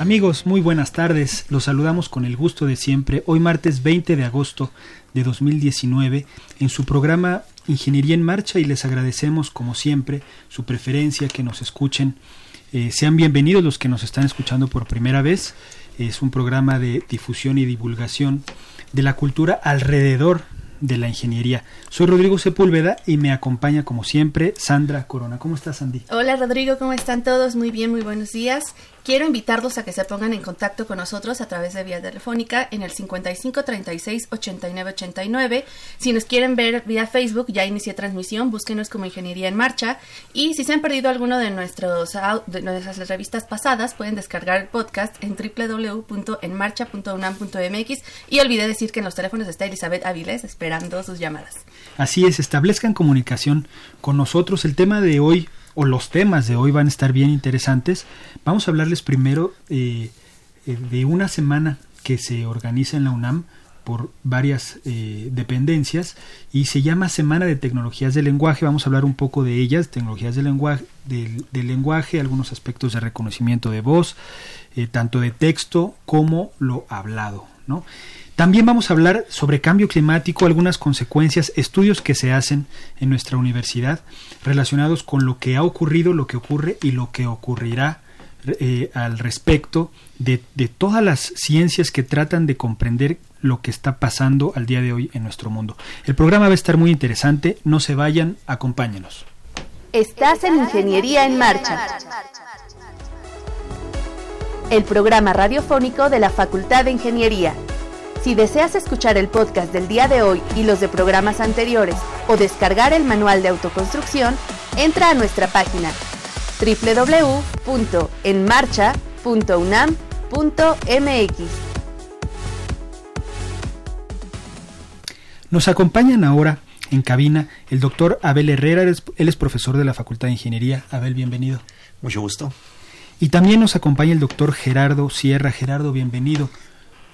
Amigos, muy buenas tardes. Los saludamos con el gusto de siempre. Hoy martes 20 de agosto de 2019 en su programa Ingeniería en Marcha y les agradecemos como siempre su preferencia, que nos escuchen. Eh, sean bienvenidos los que nos están escuchando por primera vez. Es un programa de difusión y divulgación de la cultura alrededor de la ingeniería. Soy Rodrigo Sepúlveda y me acompaña como siempre Sandra Corona. ¿Cómo estás, Sandy? Hola Rodrigo, ¿cómo están todos? Muy bien, muy buenos días. Quiero invitarlos a que se pongan en contacto con nosotros a través de vía telefónica en el 55 36 89 89. Si nos quieren ver vía Facebook, ya inicié transmisión, búsquenos como Ingeniería en Marcha. Y si se han perdido alguno de, nuestros, de nuestras revistas pasadas, pueden descargar el podcast en www.enmarcha.unam.mx. Y olvidé decir que en los teléfonos está Elizabeth Avilés esperando sus llamadas. Así es, establezcan comunicación con nosotros. El tema de hoy o los temas de hoy van a estar bien interesantes. Vamos a hablarles primero eh, eh, de una semana que se organiza en la UNAM por varias eh, dependencias y se llama Semana de Tecnologías del Lenguaje. Vamos a hablar un poco de ellas, tecnologías del lenguaje, del, lenguaje, algunos aspectos de reconocimiento de voz, tanto de texto como lo hablado. ¿no? También vamos a hablar sobre cambio climático, algunas consecuencias, estudios que se hacen en nuestra universidad relacionados con lo que ha ocurrido, lo que ocurre y lo que ocurrirá eh, al respecto de, de todas las ciencias que tratan de comprender lo que está pasando al día de hoy en nuestro mundo. El programa va a estar muy interesante, no se vayan, acompáñenos. Estás en Ingeniería en Marcha, el programa radiofónico de la Facultad de Ingeniería. Si deseas escuchar el podcast del día de hoy y los de programas anteriores o descargar el manual de autoconstrucción, entra a nuestra página www.enmarcha.unam.mx. Nos acompañan ahora en cabina el doctor Abel Herrera, él es profesor de la Facultad de Ingeniería. Abel, bienvenido. Mucho gusto. Y también nos acompaña el doctor Gerardo Sierra. Gerardo, bienvenido.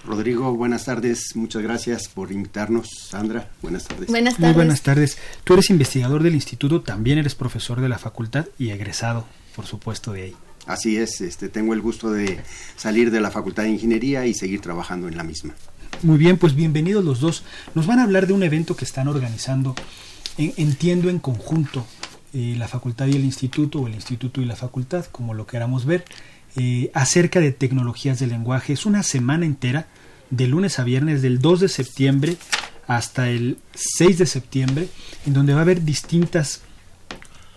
Rodrigo, buenas tardes. Muchas gracias por invitarnos. Sandra, buenas tardes. Buenas tardes. Muy buenas tardes. Tú eres investigador del instituto, también eres profesor de la facultad y egresado, por supuesto, de ahí. Así es, este, tengo el gusto de salir de la Facultad de Ingeniería y seguir trabajando en la misma. Muy bien, pues bienvenidos los dos. Nos van a hablar de un evento que están organizando, entiendo en conjunto, eh, la facultad y el instituto, o el instituto y la facultad, como lo queramos ver, eh, acerca de tecnologías del lenguaje. Es una semana entera de lunes a viernes del 2 de septiembre hasta el 6 de septiembre, en donde va a haber distintas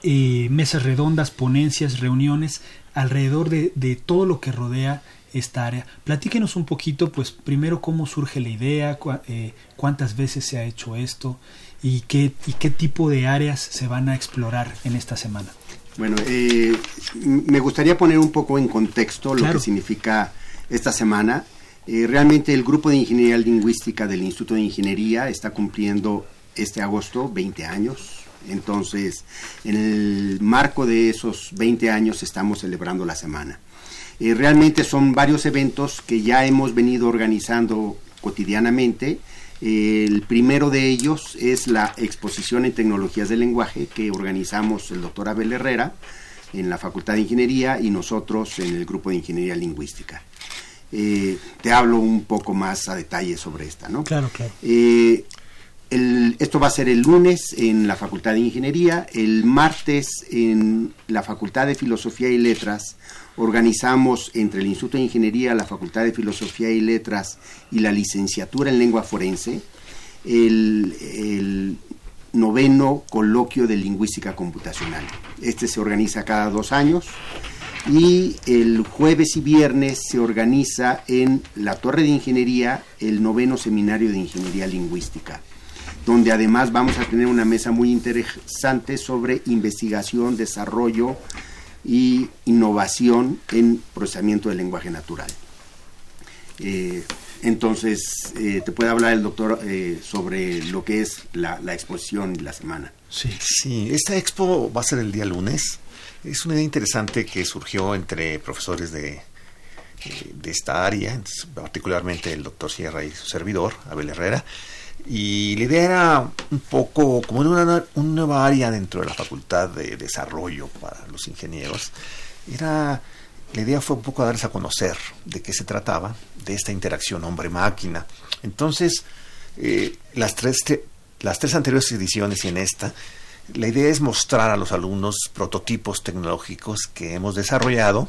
eh, mesas redondas, ponencias, reuniones alrededor de, todo lo que rodea esta área. Platíquenos un poquito, pues primero cómo surge la idea, eh, cuántas veces se ha hecho esto y qué, y qué tipo de áreas se van a explorar en esta semana. Bueno, eh, me gustaría poner un poco en contexto lo que significa esta semana. Eh, realmente el grupo de ingeniería lingüística del Instituto de Ingeniería está cumpliendo este agosto 20 años. Entonces, en el marco de esos 20 años estamos celebrando la semana. Eh, realmente son varios eventos que ya hemos venido organizando cotidianamente. El primero de ellos es la exposición en tecnologías del lenguaje que organizamos el doctor Abel Herrera en la Facultad de Ingeniería y nosotros en el grupo de Ingeniería Lingüística. Eh, te hablo un poco más a detalle sobre esta, ¿no? Claro, claro. Eh, esto va a ser el lunes en la Facultad de Ingeniería, el martes en la Facultad de Filosofía y Letras organizamos entre el Instituto de Ingeniería, la Facultad de Filosofía y Letras y la licenciatura en lengua forense el, noveno coloquio de lingüística computacional. Este se organiza cada dos años y el jueves y viernes se organiza en la Torre de Ingeniería el noveno seminario de Ingeniería Lingüística donde además vamos a tener una mesa muy interesante sobre investigación, desarrollo y innovación en procesamiento del lenguaje natural. Eh, entonces, eh, te puede hablar el doctor eh, sobre lo que es la, exposición de la semana. Sí. sí, esta expo va a ser el día lunes. Es una idea interesante que surgió entre profesores de, de esta área, particularmente el doctor Sierra y su servidor, Abel Herrera, y la idea era un poco como una, una nueva área dentro de la facultad de desarrollo para los ingenieros. Era, la idea fue un poco darles a conocer de qué se trataba, de esta interacción hombre-máquina. Entonces, eh, las, tres, las tres anteriores ediciones y en esta, la idea es mostrar a los alumnos prototipos tecnológicos que hemos desarrollado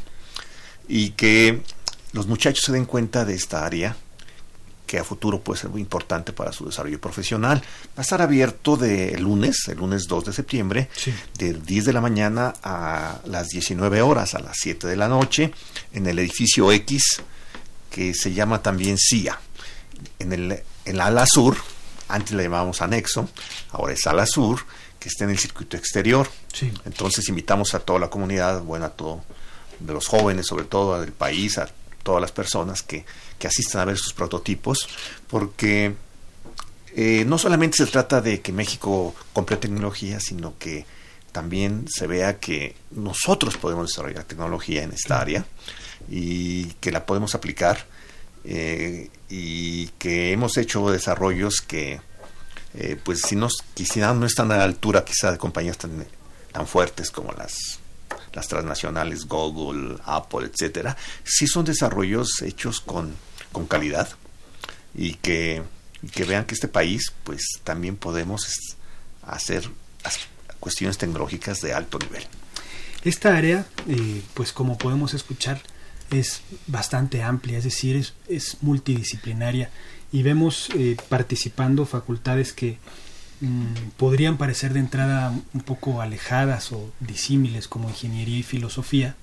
y que los muchachos se den cuenta de esta área que a futuro puede ser muy importante para su desarrollo profesional. Va a estar abierto de lunes, el lunes 2 de septiembre, de 10 de la mañana a las 19 horas, a las 7 de la noche, en el edificio X, que se llama también CIA. En, el, en la ala sur, antes le llamábamos anexo, ahora es ala sur, que está en el circuito exterior. Entonces invitamos a toda la comunidad, bueno, a todos de los jóvenes, sobre todo del país, a todas las personas que que asistan a ver sus prototipos, porque eh, no solamente se trata de que México compre tecnología, sino que también se vea que nosotros podemos desarrollar tecnología en esta área y que la podemos aplicar eh, y que hemos hecho desarrollos que eh, pues si no, no están a la altura quizá de compañías tan, tan fuertes como las las transnacionales Google, Apple, etcétera, sí son desarrollos hechos con con calidad y que, que vean que este país pues también podemos hacer cuestiones tecnológicas de alto nivel. Esta área, eh, pues como podemos escuchar, es bastante amplia, es decir, es, multidisciplinaria y vemos eh, participando facultades que mm, podrían parecer de entrada un poco alejadas o disímiles como ingeniería y filosofía,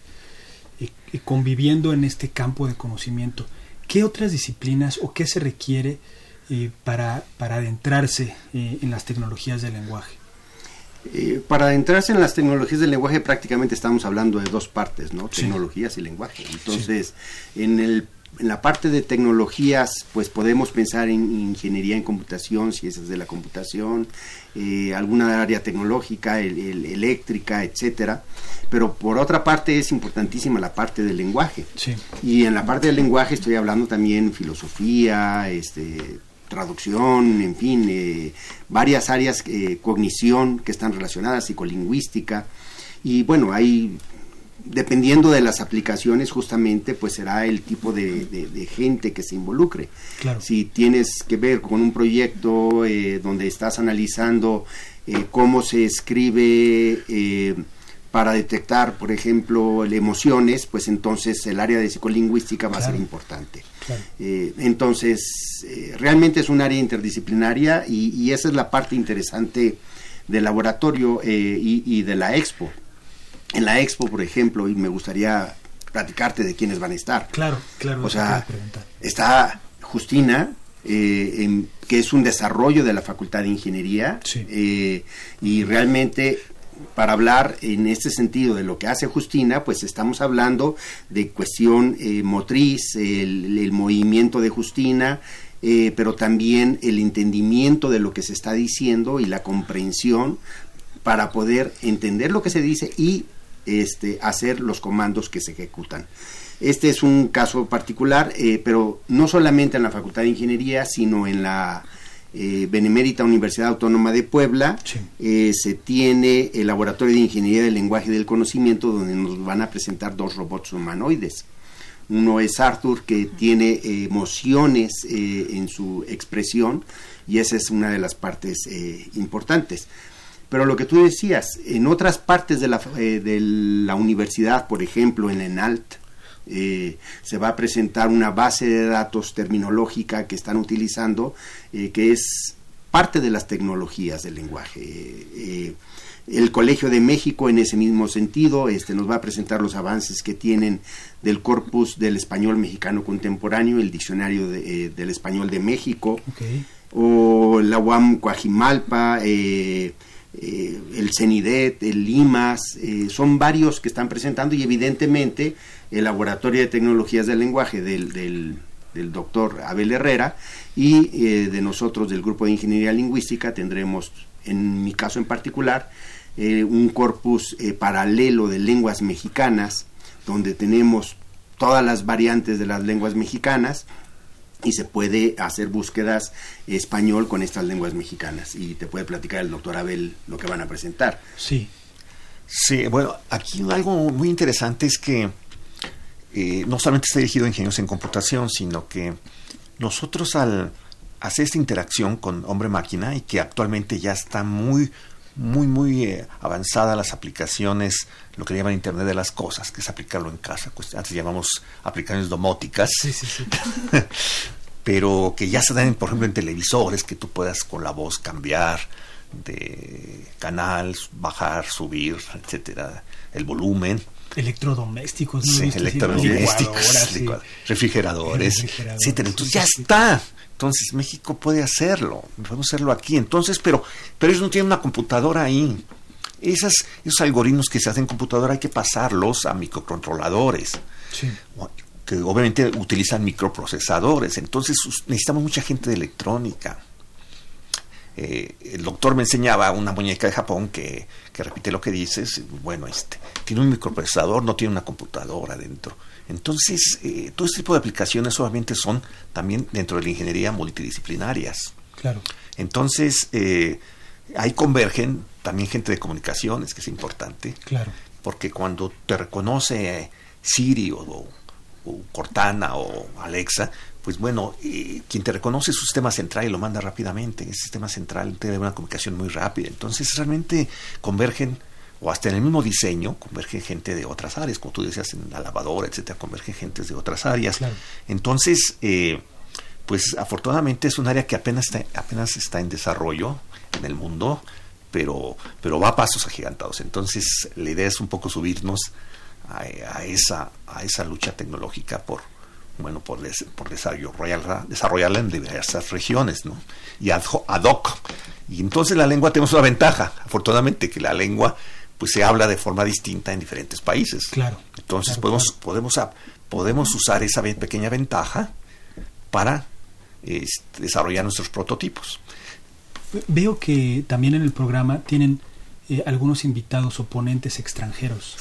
y conviviendo en este campo de conocimiento. ¿Qué otras disciplinas o qué se requiere eh, para, para, adentrarse eh, en las tecnologías del lenguaje? Eh, para adentrarse en las tecnologías del lenguaje prácticamente estamos hablando de dos partes, ¿no? Tecnologías y lenguaje. Entonces, en el en la parte de tecnologías, pues podemos pensar en ingeniería en computación, ciencias de la computación, eh, alguna área tecnológica, eléctrica, etcétera. Pero por otra parte es importantísima la parte del lenguaje. Y en la parte del lenguaje estoy hablando también filosofía, este, traducción, en fin, eh, varias áreas, eh, cognición que están relacionadas, psicolingüística. Y bueno, hay dependiendo de las aplicaciones, justamente, pues será el tipo de, gente que se involucre. Si tienes que ver con un proyecto eh, donde estás analizando eh, cómo se escribe eh, para detectar, por ejemplo, emociones, pues entonces el área de psicolingüística va a ser importante. entonces, realmente es un área interdisciplinaria y, esa es la parte interesante del laboratorio y de la expo en la expo, por ejemplo, y me gustaría platicarte de quiénes van a estar. Claro, claro. O sea, está Justina, eh, que es un desarrollo de la Facultad de Ingeniería, eh, y realmente para hablar en este sentido de lo que hace Justina, pues estamos hablando de cuestión eh, motriz, el, movimiento de Justina, pero también el entendimiento de lo que se está diciendo y la comprensión para poder entender lo que se dice y este, hacer los comandos que se ejecutan. Este es un caso particular, eh, pero no solamente en la Facultad de Ingeniería, sino en la eh, Benemérita Universidad Autónoma de Puebla, eh, se tiene el Laboratorio de Ingeniería del Lenguaje y del Conocimiento, donde nos van a presentar dos robots humanoides. Uno es Arthur, que tiene emociones en su expresión, y esa es una de las partes importantes. Pero lo que tú decías, en otras partes de la, de la universidad, por ejemplo en ENALT, eh, se va a presentar una base de datos terminológica que están utilizando, eh, que es parte de las tecnologías del lenguaje. Eh, el Colegio de México, en ese mismo sentido, este, nos va a presentar los avances que tienen del corpus del español mexicano contemporáneo, el diccionario del español de México, o la UAM Coajimalpa, eh, el CENIDET, el LIMAS, eh, son varios que están presentando y evidentemente el Laboratorio de Tecnologías del Lenguaje del, del, doctor Abel Herrera y eh, de nosotros del Grupo de Ingeniería Lingüística tendremos, en mi caso en particular, un corpus paralelo de lenguas mexicanas, donde tenemos todas las variantes de las lenguas mexicanas y se puede hacer búsquedas español con estas lenguas mexicanas y te puede platicar el doctor Abel lo que van a presentar. Sí. Sí, bueno, aquí algo muy interesante es que eh, no solamente está dirigido a ingenieros en computación, sino que nosotros al hacer esta interacción con hombre-máquina y que actualmente ya está muy muy, muy eh, avanzada las aplicaciones, lo que llaman Internet de las Cosas, que es aplicarlo en casa. Pues, antes llamamos aplicaciones domóticas. pero que ya se dan, por ejemplo, en televisores, que tú puedas con la voz cambiar de canal, bajar, subir, etcétera, el volumen. Electrodomésticos, sí, electrodomésticos, refrigeradores, etcétera. Entonces ya está. Entonces México puede hacerlo, podemos hacerlo aquí. Entonces, pero, pero ellos no tienen una computadora ahí. Esas, esos algoritmos que se hacen en computadora hay que pasarlos a microcontroladores. Que obviamente utilizan microprocesadores. Entonces necesitamos mucha gente de electrónica. Eh, el doctor me enseñaba una muñeca de Japón que, que repite lo que dices. Bueno, este tiene un microprocesador, no tiene una computadora dentro. Entonces, eh, todo este tipo de aplicaciones obviamente son también dentro de la ingeniería multidisciplinarias. Claro. Entonces, eh, ahí convergen también gente de comunicaciones, que es importante. Claro. Porque cuando te reconoce Siri o, Cortana o Alexa, pues bueno, eh, quien te reconoce es su sistema central y lo manda rápidamente. El sistema central tiene una comunicación muy rápida. Entonces, realmente convergen o hasta en el mismo diseño convergen gente de otras áreas, como tú decías, en la lavadora, etcétera, convergen gente de otras áreas. Entonces, eh, pues afortunadamente es un área que apenas está, apenas está en desarrollo en el mundo, pero, pero va a pasos agigantados. Entonces, la idea es un poco subirnos a, esa, a esa lucha tecnológica por, bueno, por, por desarrollarla, desarrollarla en diversas regiones, ¿no? Y ad, ad hoc. Y entonces la lengua tenemos una ventaja, afortunadamente, que la lengua pues se habla de forma distinta en diferentes países. Claro. Entonces podemos, podemos, podemos usar esa pequeña ventaja para desarrollar nuestros prototipos. Veo que también en el programa tienen eh, algunos invitados o ponentes extranjeros.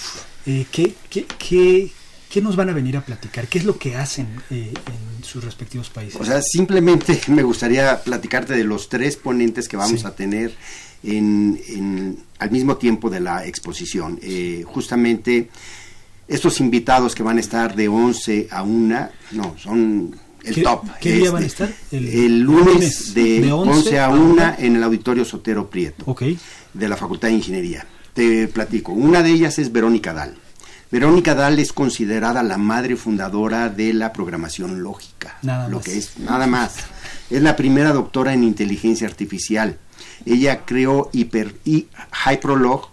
Eh, ¿qué, qué, qué, qué, nos van a venir a platicar? ¿Qué es lo que hacen eh, en sus respectivos países? O sea, simplemente me gustaría platicarte de los tres ponentes que vamos a tener en, al mismo tiempo de la exposición. Eh, justamente estos invitados que van a estar de 11 a 1, no, son el top. ¿Qué día van a este, estar? El, lunes, de, 11, a 1 en el Auditorio Sotero Prieto de la Facultad de Ingeniería. Te platico. Una de ellas es Verónica Dal. Verónica Dahl es considerada la madre fundadora de la programación lógica. Nada lo que es nada más. Es la primera doctora en inteligencia artificial. Ella creó Hyper, Hyprolog,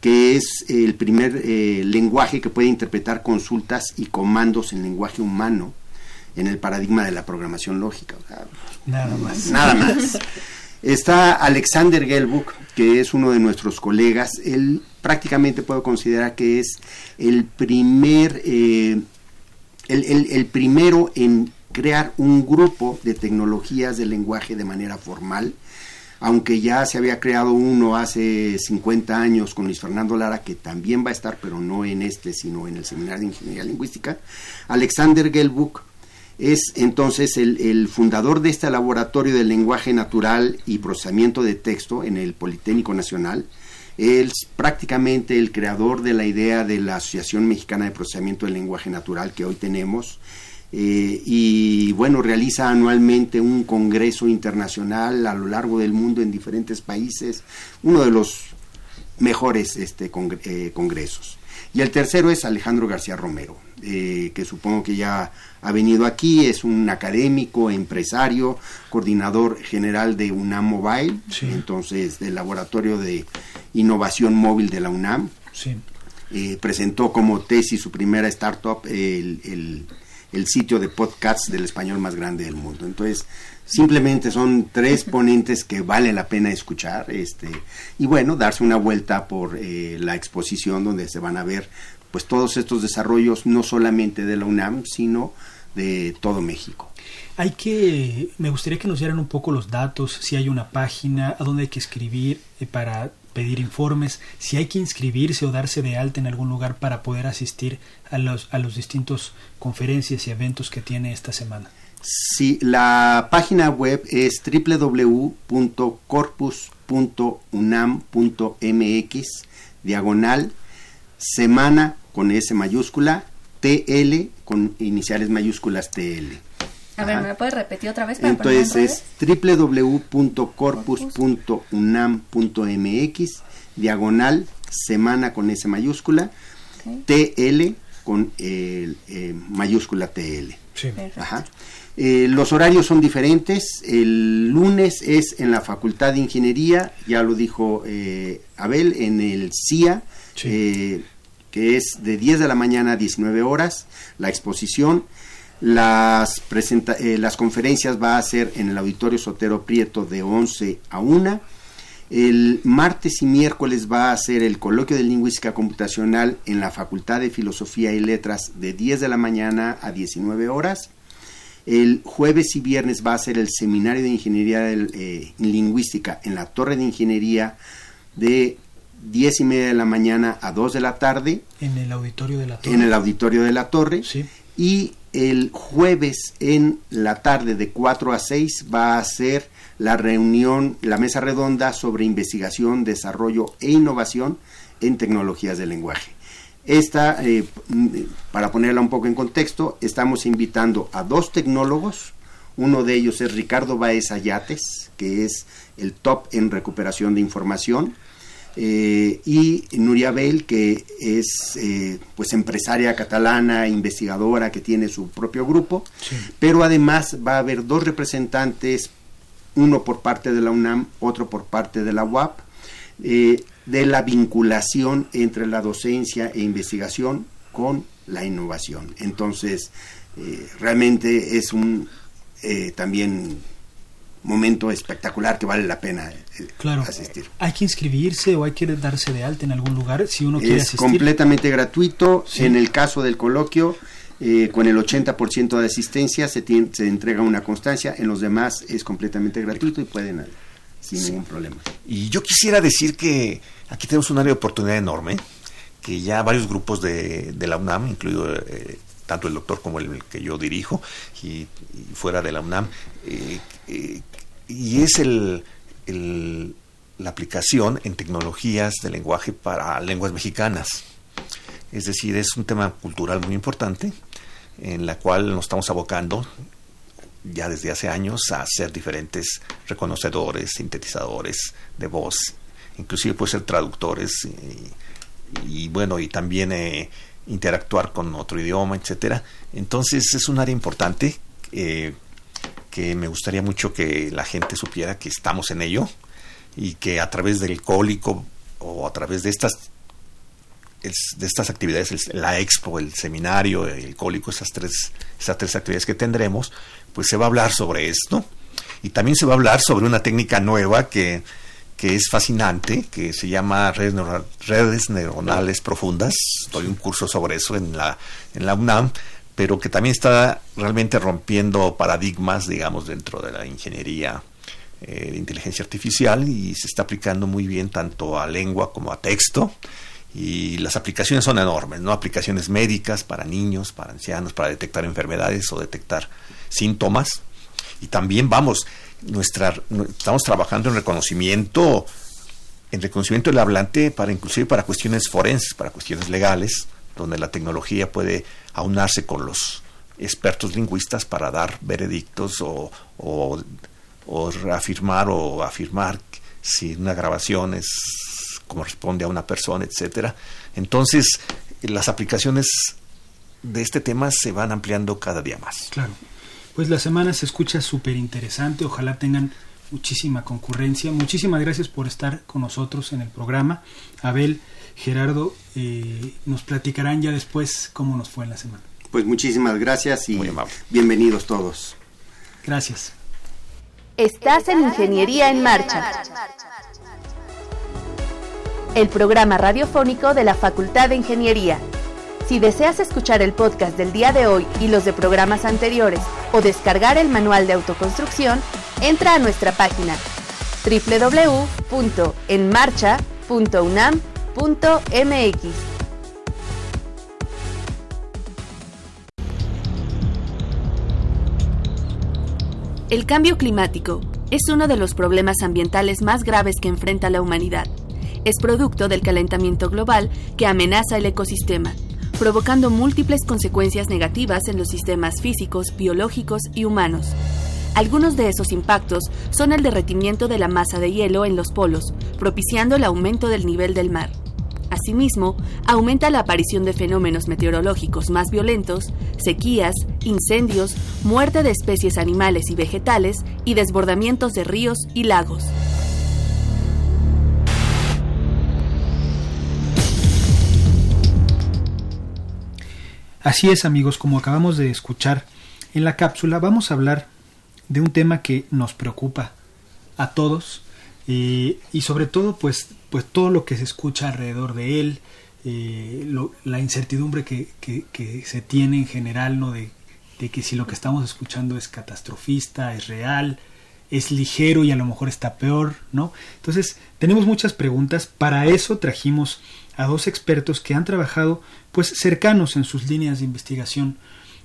que es el primer eh, lenguaje que puede interpretar consultas y comandos en lenguaje humano en el paradigma de la programación lógica. nada más. Nada más. Está Alexander Gelbuk, que es uno de nuestros colegas. Él prácticamente puedo considerar que es el primer, eh, el primero en crear un grupo de tecnologías de lenguaje de manera formal aunque ya se había creado uno hace 50 años con Luis Fernando Lara, que también va a estar, pero no en este, sino en el Seminario de Ingeniería Lingüística, Alexander Gelbuk es entonces el, fundador de este laboratorio de lenguaje natural y procesamiento de texto en el Politécnico Nacional. es prácticamente el creador de la idea de la Asociación Mexicana de Procesamiento del Lenguaje Natural que hoy tenemos. Eh, y bueno, realiza anualmente un congreso internacional a lo largo del mundo en diferentes países, uno de los mejores este, eh, congresos. Y el tercero es Alejandro García Romero, eh, que supongo que ya ha venido aquí, es un académico, empresario, coordinador general de UNAM Mobile, entonces del Laboratorio de Innovación Móvil de la UNAM. Eh, presentó como tesis su primera startup, el, el, sitio de podcasts del español más grande del mundo. Entonces, simplemente son tres ponentes que vale la pena escuchar este y bueno darse una vuelta por eh, la exposición donde se van a ver pues todos estos desarrollos no solamente de la UNAM sino de todo México. Hay que, me gustaría que nos dieran un poco los datos, si hay una página, a dónde hay que escribir eh, para pedir informes, si hay que inscribirse o darse de alta en algún lugar para poder asistir a los, a los distintos conferencias y eventos que tiene esta semana. Sí, la página web es www.corpus.unam.mx diagonal semana con S mayúscula TL con iniciales mayúsculas TL. A ver, ¿me puedes repetir otra vez? Entonces es www.corpus.unam.mx diagonal semana con S mayúscula TL con el, eh, mayúscula TL. Sí. Ajá. Eh, los horarios son diferentes. El lunes es en la Facultad de Ingeniería, ya lo dijo eh, Abel, en el CIA, eh, que es de 10 de la mañana a 19 horas, la exposición. Las, las conferencias va a ser en el Auditorio Sotero Prieto de 11 a 1. El martes y miércoles va a ser el coloquio de lingüística computacional en la Facultad de Filosofía y Letras de 10 de la mañana a 19 horas. El jueves y viernes va a ser el seminario de ingeniería eh, lingüística en la Torre de Ingeniería de 10 y media de la mañana a 2 de la tarde. En el auditorio de la Torre. En el auditorio de la Torre. Sí. Y el jueves en la tarde de 4 a 6 va a ser la reunión, la mesa redonda sobre investigación, desarrollo e innovación en tecnologías del lenguaje. Esta, eh, para ponerla un poco en contexto, estamos invitando a dos tecnólogos. Uno de ellos es Ricardo Baez Ayates, que es el top en recuperación de información. Eh, y Nuria Bell, que es eh, pues empresaria catalana, investigadora, que tiene su propio grupo. Pero además va a haber dos representantes, uno por parte de la UNAM, otro por parte de la UAP de la vinculación entre la docencia e investigación con la innovación. Entonces, eh, realmente es un eh, también momento espectacular que vale la pena eh, claro. asistir. ¿Hay que inscribirse o hay que darse de alta en algún lugar si uno quiere asistir? Es completamente gratuito. En el caso del coloquio, con el 80% de asistencia se, se entrega una constancia. En los demás es completamente gratuito y pueden sin ningún problema. Y yo quisiera decir que aquí tenemos un área de oportunidad enorme, que ya varios grupos de, de la UNAM, incluido eh, tanto el doctor como el, que yo dirijo, y, fuera de la UNAM, eh, eh, y es el, la aplicación en tecnologías de lenguaje para lenguas mexicanas. Es decir, es un tema cultural muy importante en la cual nos estamos abocando ya desde hace años a ser diferentes reconocedores, sintetizadores de voz, inclusive puede ser traductores y, bueno, y también eh, interactuar con otro idioma, etcétera. Entonces es un área importante eh, que me gustaría mucho que la gente supiera que estamos en ello y que a través del cólico o a través de estas de estas actividades, la expo, el seminario, el cólico, esas tres, esas tres actividades que tendremos, pues se va a hablar sobre esto. Y también se va a hablar sobre una técnica nueva que, que es fascinante, que se llama redes, redes neuronales profundas. Doy un curso sobre eso en la, en la UNAM, pero que también está realmente rompiendo paradigmas, digamos, dentro de la ingeniería eh, de inteligencia artificial y se está aplicando muy bien tanto a lengua como a texto y las aplicaciones son enormes, ¿no? Aplicaciones médicas para niños, para ancianos, para detectar enfermedades o detectar síntomas. Y también vamos, nuestra, estamos trabajando en reconocimiento en reconocimiento del hablante para inclusive para cuestiones forenses, para cuestiones legales, donde la tecnología puede aunarse con los expertos lingüistas para dar veredictos o, o, o reafirmar o afirmar si una grabación es corresponde a una persona, etcétera. Entonces, las aplicaciones de este tema se van ampliando cada día más. Claro. Pues la semana se escucha súper interesante. Ojalá tengan muchísima concurrencia. Muchísimas gracias por estar con nosotros en el programa. Abel, Gerardo, eh, nos platicarán ya después cómo nos fue en la semana. Pues muchísimas gracias y bienvenidos todos. Gracias. Estás en Ingeniería en Marcha, el programa radiofónico de la Facultad de Ingeniería. Si deseas escuchar el podcast del día de hoy y los de programas anteriores o descargar el manual de autoconstrucción, entra a nuestra página www.enmarcha.unam.mx. El cambio climático es uno de los problemas ambientales más graves que enfrenta la humanidad. Es producto del calentamiento global que amenaza el ecosistema provocando múltiples consecuencias negativas en los sistemas físicos, biológicos y humanos. Algunos de esos impactos son el derretimiento de la masa de hielo en los polos, propiciando el aumento del nivel del mar. Asimismo, aumenta la aparición de fenómenos meteorológicos más violentos, sequías, incendios, muerte de especies animales y vegetales y desbordamientos de ríos y lagos. Así es amigos, como acabamos de escuchar en la cápsula, vamos a hablar de un tema que nos preocupa a todos eh, y sobre todo pues, pues todo lo que se escucha alrededor de él, eh, la incertidumbre que, se tiene en general, ¿no? De, de, que si lo que estamos escuchando es catastrofista, es real, es ligero y a lo mejor está peor, ¿no? Entonces, tenemos muchas preguntas, para eso trajimos a dos expertos que han trabajado pues cercanos en sus líneas de investigación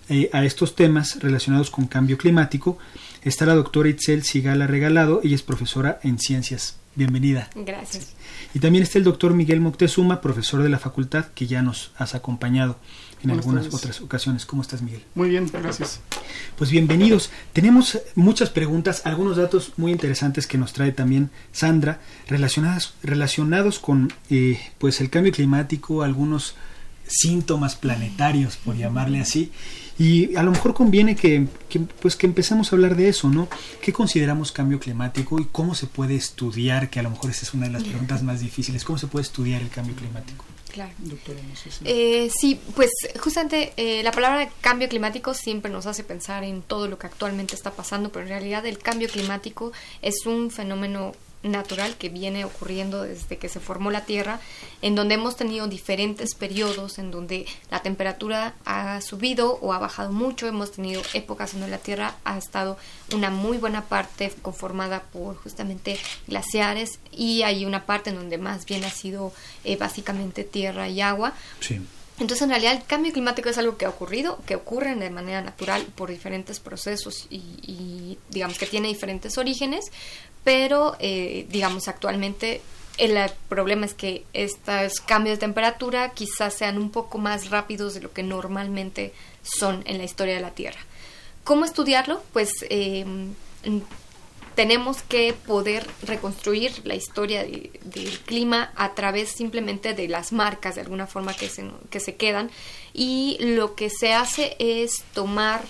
eh, a estos temas relacionados con cambio climático. Está la doctora Itzel Sigala Regalado, ella es profesora en ciencias. Bienvenida. Gracias. Y también está el doctor Miguel Moctezuma, profesor de la facultad, que ya nos has acompañado en algunas otras ocasiones. ¿Cómo estás, Miguel? Muy bien, gracias. Pues bienvenidos. Tenemos muchas preguntas, algunos datos muy interesantes que nos trae también Sandra, relacionadas, relacionados con eh, pues el cambio climático, algunos síntomas planetarios, por llamarle así. Y a lo mejor conviene que, que, pues que empecemos a hablar de eso, ¿no? ¿Qué consideramos cambio climático y cómo se puede estudiar? Que a lo mejor esa es una de las preguntas más difíciles. ¿Cómo se puede estudiar el cambio climático? Claro. Doctora, eh, sí, pues justamente eh, la palabra cambio climático siempre nos hace pensar en todo lo que actualmente está pasando, pero en realidad el cambio climático es un fenómeno natural que viene ocurriendo desde que se formó la Tierra, en donde hemos tenido diferentes periodos en donde la temperatura ha subido o ha bajado mucho, hemos tenido épocas en donde la Tierra ha estado una muy buena parte conformada por justamente glaciares y hay una parte en donde más bien ha sido eh, básicamente tierra y agua. Entonces, en realidad, el cambio climático es algo que ha ocurrido, que ocurre de manera natural por diferentes procesos y, y digamos que tiene diferentes orígenes, pero eh, digamos actualmente el problema es que estos cambios de temperatura quizás sean un poco más rápidos de lo que normalmente son en la historia de la Tierra. ¿Cómo estudiarlo? Pues em, tenemos que poder reconstruir la historia del clima a través simplemente de las marcas de alguna forma que se, que se quedan y lo que se hace es tomar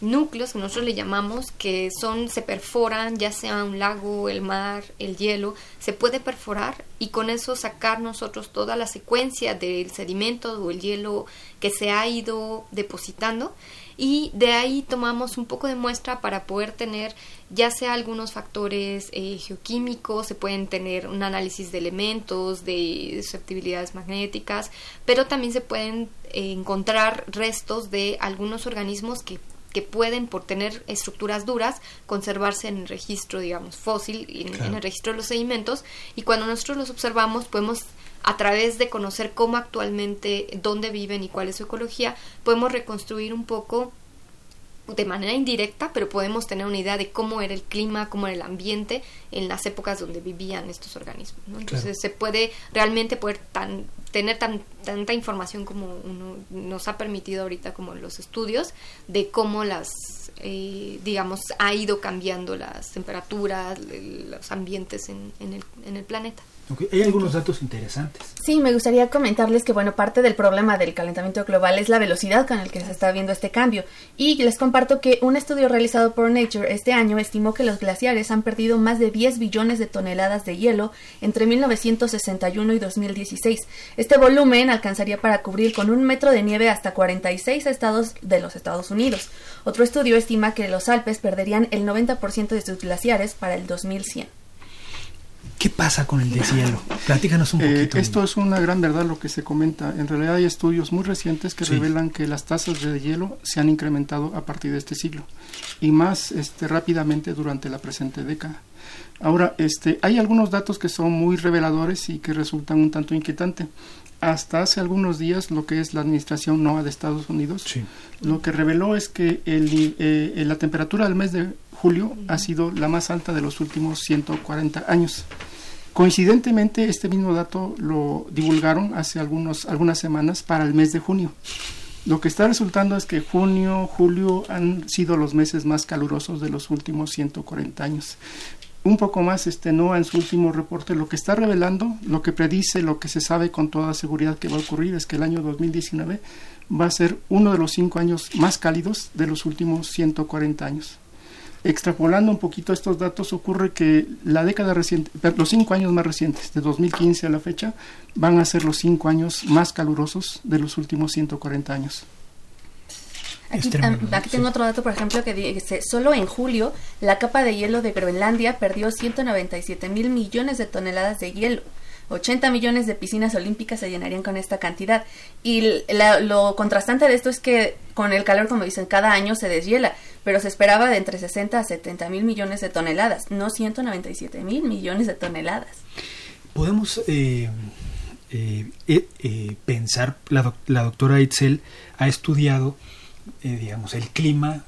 núcleos que nosotros le llamamos que son se perforan ya sea un lago el mar el hielo se puede perforar y con eso sacar nosotros toda la secuencia del sedimento o el hielo que se ha ido depositando. Y de ahí tomamos un poco de muestra para poder tener ya sea algunos factores eh, geoquímicos, se pueden tener un análisis de elementos, de susceptibilidades magnéticas, pero también se pueden encontrar restos de algunos organismos que que pueden, por tener estructuras duras, conservarse en el registro, digamos, fósil, en, en el registro de los sedimentos, y cuando nosotros los observamos podemos a través de conocer cómo actualmente, dónde viven y cuál es su ecología, podemos reconstruir un poco de manera indirecta, pero podemos tener una idea de cómo era el clima, cómo era el ambiente en las épocas donde vivían estos organismos. Entonces se puede realmente poder tan, tener tan, tanta información como uno nos ha permitido ahorita como los estudios de cómo las eh, digamos ha ido cambiando las temperaturas los ambientes en, en, el, en el planeta hay algunos datos interesantes. Sí, me gustaría comentarles que, bueno, parte del problema del calentamiento global es la velocidad con la que se está viendo este cambio. Y les comparto que un estudio realizado por Nature este año estimó que los glaciares han perdido más de 10 billones de toneladas de hielo entre 1961 y 2016. Este volumen alcanzaría para cubrir con un metro de nieve hasta 46 estados de los Estados Unidos. Otro estudio estima que los Alpes perderían el 90% de sus glaciares para el 2100. ¿Qué pasa con el deshielo? Platícanos un eh, poquito. esto es una gran verdad lo que se comenta. En realidad hay estudios muy recientes que revelan que las tasas de hielo se han incrementado a partir de este siglo y más este, rápidamente durante la presente década. Ahora, este, hay algunos datos que son muy reveladores y que resultan un tanto inquietantes. Hasta hace algunos días, lo que es la administración NOAA de Estados Unidos, lo que reveló es que el, eh, la temperatura del mes de julio ha sido la más alta de los últimos 140 años. Coincidentemente, este mismo dato lo divulgaron hace algunos, algunas semanas para el mes de junio. Lo que está resultando es que junio, julio han sido los meses más calurosos de los últimos 140 años. Un poco más, este NOAA en su último reporte lo que está revelando, lo que predice, lo que se sabe con toda seguridad que va a ocurrir es que el año 2019 va a ser uno de los cinco años más cálidos de los últimos 140 años. Extrapolando un poquito estos datos, ocurre que la década reciente, los cinco años más recientes, de 2015 a la fecha, van a ser los cinco años más calurosos de los últimos 140 años. Aquí, aquí, tengo otro dato, por ejemplo, que dice, solo en julio la capa de hielo de Groenlandia perdió 197 mil millones de toneladas de hielo. 80 millones de piscinas olímpicas se llenarían con esta cantidad. Y lo contrastante de esto es que con el calor, como dicen, cada año se deshiela, pero se esperaba de entre 60 a 70 mil millones de toneladas, no 197 mil millones de toneladas. Podemos eh, eh, eh, pensar, la, la, doctora Itzel ha estudiado, digamos, el clima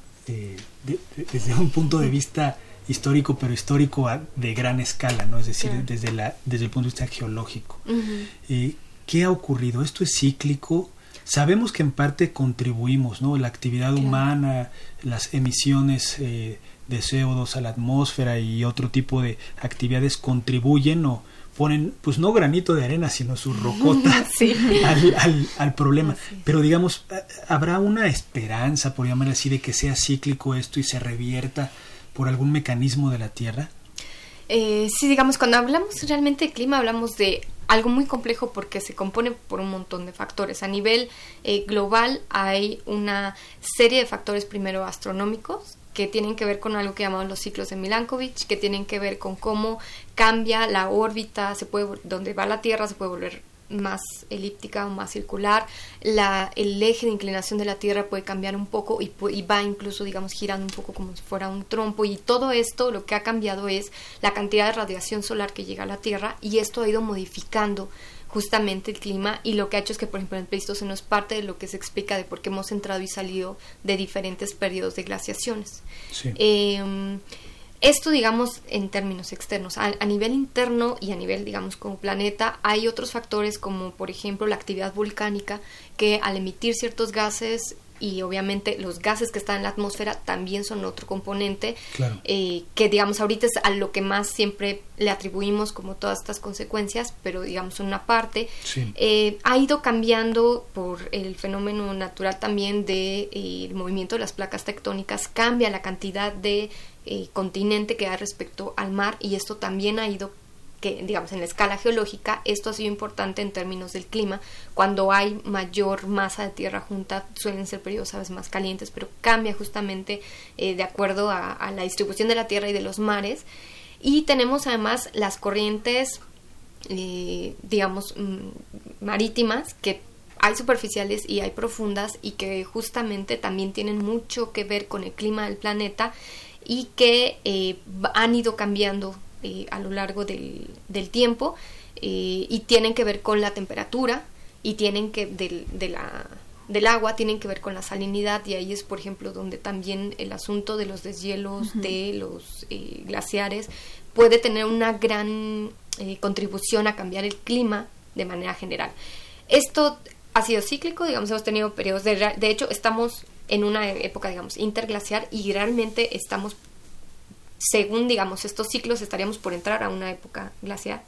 desde un punto de vista histórico, pero histórico de gran escala, ¿no? Es decir, desde, la, desde el punto de vista geológico. Eh, ¿Qué ha ocurrido? ¿Esto es cíclico? Sabemos que en parte contribuimos, ¿no? La actividad humana, las emisiones eh, de CO2 a la atmósfera y otro tipo de actividades contribuyen o ponen, pues no granito de arena, sino su rocota al, al, problema. Pero digamos, ¿habrá una esperanza, por llamar así, de que sea cíclico esto y se revierta por algún mecanismo de la Tierra? Eh, sí, digamos, cuando hablamos realmente de clima, hablamos de algo muy complejo porque se compone por un montón de factores. A nivel eh, global hay una serie de factores primero astronómicos que tienen que ver con algo que llamamos los ciclos de Milankovitch, que tienen que ver con cómo cambia la órbita, se puede donde va la Tierra se puede volver más elíptica o más circular, la, el eje de inclinación de la Tierra puede cambiar un poco y, va incluso, digamos, girando un poco como si fuera un trompo y todo esto lo que ha cambiado es la cantidad de radiación solar que llega a la Tierra y esto ha ido modificando justamente el clima y lo que ha hecho es que, por ejemplo, el Pleistoceno es parte de lo que se explica de por qué hemos entrado y salido de diferentes periodos de glaciaciones. Em, esto, digamos, en términos externos. A, nivel interno y a nivel, digamos, como planeta, hay otros factores como, por ejemplo, la actividad volcánica, que al emitir ciertos gases y obviamente los gases que están en la atmósfera también son otro componente eh, que digamos ahorita es a lo que más siempre le atribuimos como todas estas consecuencias pero digamos una parte eh, ha ido cambiando por el fenómeno natural también de eh, el movimiento de las placas tectónicas cambia la cantidad de eh, continente que hay respecto al mar y esto también ha ido que digamos en la escala geológica esto ha sido importante en términos del clima. Cuando hay mayor masa de tierra junta suelen ser periodos a veces más calientes pero cambia justamente eh, de acuerdo a, la distribución de la tierra y de los mares. Y tenemos además las corrientes eh, digamos mm, marítimas que hay superficiales y hay profundas y que justamente también tienen mucho que ver con el clima del planeta y que eh, han ido cambiando eh, a lo largo del, del tiempo eh, y tienen que ver con la temperatura y tienen que de, la del agua tienen que ver con la salinidad y ahí es, por ejemplo, donde también el asunto de los deshielos de los eh, glaciares puede tener una gran eh, contribución a cambiar el clima de manera general. Esto ha sido cíclico, digamos, hemos tenido periodos de... De hecho, estamos en una época, digamos, interglaciar y realmente estamos, según, digamos, estos ciclos, estaríamos por entrar a una época glaciar.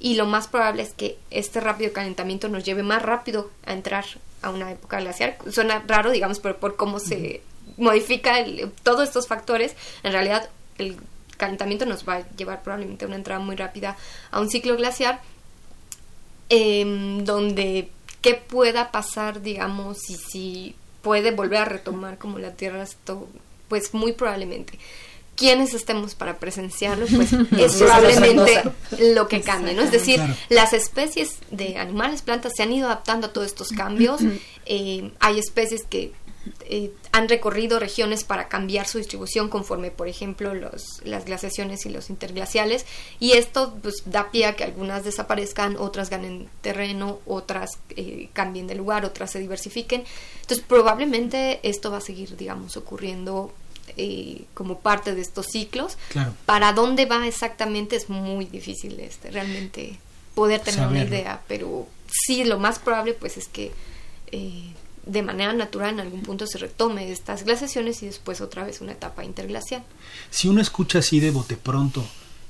Y lo más probable es que este rápido calentamiento nos lleve más rápido a entrar a una época glaciar. Suena raro, digamos, pero por cómo se modifica todos estos factores, en realidad el calentamiento nos va a llevar probablemente a una entrada muy rápida a un ciclo glaciar, em, donde qué pueda pasar, digamos, y si puede volver a retomar como la Tierra esto, pues muy probablemente. Quienes estemos para presenciarlo, pues es probablemente lo que cambie, ¿no? Es decir, las especies de animales, plantas se han ido adaptando a todos estos cambios. Eh, hay especies que eh, han recorrido regiones para cambiar su distribución conforme, por ejemplo, los, las glaciaciones y los interglaciales. Y esto pues, da pie a que algunas desaparezcan, otras ganen terreno, otras eh, cambien de lugar, otras se diversifiquen. Entonces, probablemente esto va a seguir, digamos, ocurriendo eh, como parte de estos ciclos. Para dónde va exactamente es muy difícil este, realmente poder tener una idea, pero sí, lo más probable pues es que de manera natural en algún punto se retome estas glaciaciones y después otra vez una etapa interglacial. Si uno escucha así de bote pronto,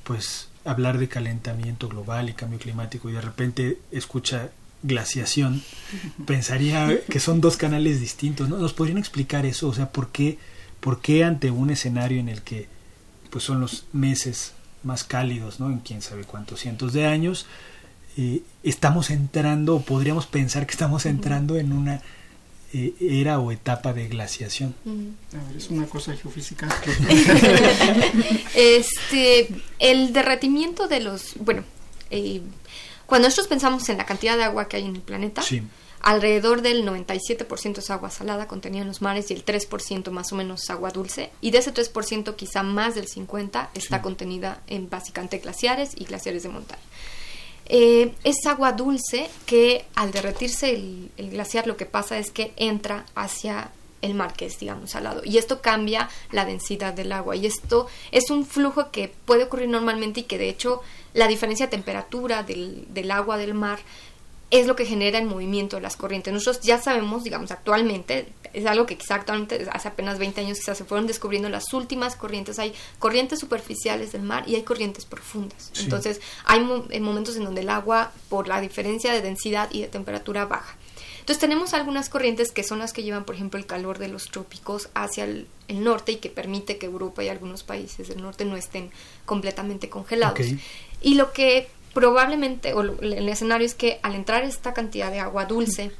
pues hablar de calentamiento global y cambio climático y de repente escucha glaciación, pensaría que son dos canales distintos, ¿no? ¿Nos podrían explicar eso? O sea, ¿por qué, por qué ante un escenario en el que pues son los meses más cálidos, ¿no? En quién sabe cuántos cientos de años, eh, estamos entrando, o podríamos pensar que estamos entrando en una eh, era o etapa de glaciación. es una cosa geofísica. este, el derretimiento de los, bueno, eh, cuando nosotros pensamos en la cantidad de agua que hay en el planeta, alrededor del 97% es agua salada contenida en los mares y el 3% más o menos agua dulce. Y de ese 3% quizá más del 50% está contenida en básicamente glaciares y glaciares de montaña. Eh, es agua dulce que al derretirse el, glaciar lo que pasa es que entra hacia el mar que es digamos salado y esto cambia la densidad del agua. Y esto es un flujo que puede ocurrir normalmente y que de hecho la diferencia de temperatura del, del agua del mar es lo que genera el movimiento de las corrientes. Nosotros ya sabemos, digamos, actualmente, es algo que exactamente hace apenas 20 años quizás se fueron descubriendo las últimas corrientes. Hay corrientes superficiales del mar y hay corrientes profundas. Entonces, hay momentos en donde el agua, por la diferencia de densidad y de temperatura, baja. Entonces tenemos algunas corrientes que son las que llevan, por ejemplo, el calor de los trópicos hacia el, norte y que permite que Europa y algunos países del norte no estén completamente congelados. Y lo que probablemente, o el escenario es que al entrar esta cantidad de agua dulce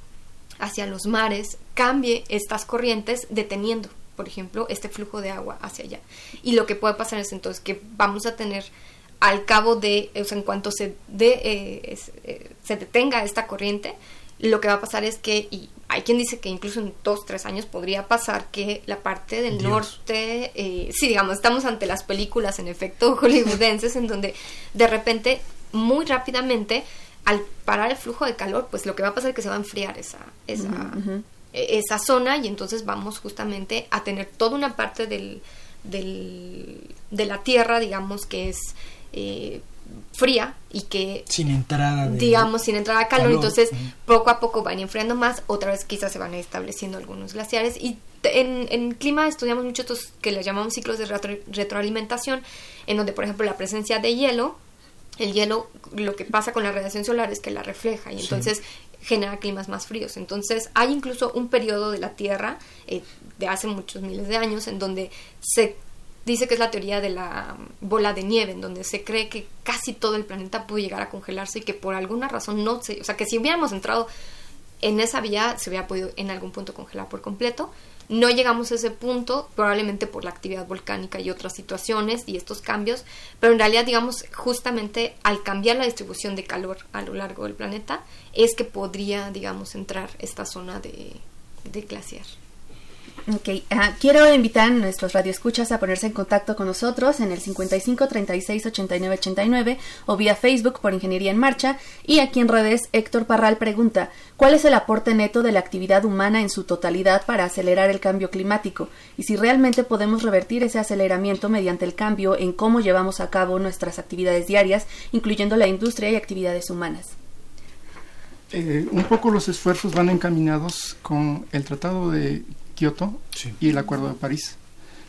hacia los mares, cambie estas corrientes deteniendo, por ejemplo, este flujo de agua hacia allá. Y lo que puede pasar es entonces que vamos a tener al cabo de, o sea, en cuanto se, de, eh, eh, se detenga esta corriente, lo que va a pasar es que, y hay quien dice que incluso en dos, tres años podría pasar que la parte del norte, eh, sí, digamos, estamos ante las películas en efecto hollywoodenses en donde de repente muy rápidamente, al parar el flujo de calor, pues lo que va a pasar es que se va a enfriar esa, esa, e, esa zona y entonces vamos justamente a tener toda una parte del, del de la Tierra, digamos, que es eh, fría y que sin entrada digamos sin entrada de calor, entonces poco a poco van enfriando más otra vez quizás se van estableciendo algunos glaciares. Y en, en clima estudiamos mucho estos que le llamamos ciclos de retroalimentación en donde por ejemplo la presencia de hielo el hielo, lo que pasa con la radiación solar es que la refleja y entonces genera climas más fríos. Entonces hay incluso un periodo de la Tierra eh, de hace muchos miles de años en donde se dice que es la teoría de la bola de nieve, en donde se cree que casi todo el planeta puede llegar a congelarse y que por alguna razón no se, o sea, que si hubiéramos entrado en esa vía se hubiera podido en algún punto congelar por completo, no llegamos a ese punto, probablemente por la actividad volcánica y otras situaciones y estos cambios, pero en realidad, digamos, justamente al cambiar la distribución de calor a lo largo del planeta, es que podría, digamos, entrar esta zona de, glaciar. Ok, quiero invitar a nuestros radioescuchas a ponerse en contacto con nosotros en el 55 36 89 89 o vía Facebook por Ingeniería en Marcha y aquí en redes Héctor Parral pregunta ¿cuál es el aporte neto de la actividad humana en su totalidad para acelerar el cambio climático? y si realmente podemos revertir ese aceleramiento mediante el cambio en cómo llevamos a cabo nuestras actividades diarias, incluyendo la industria y actividades humanas. Eh, un poco los esfuerzos van encaminados con el Tratado de Kioto y el Acuerdo de París.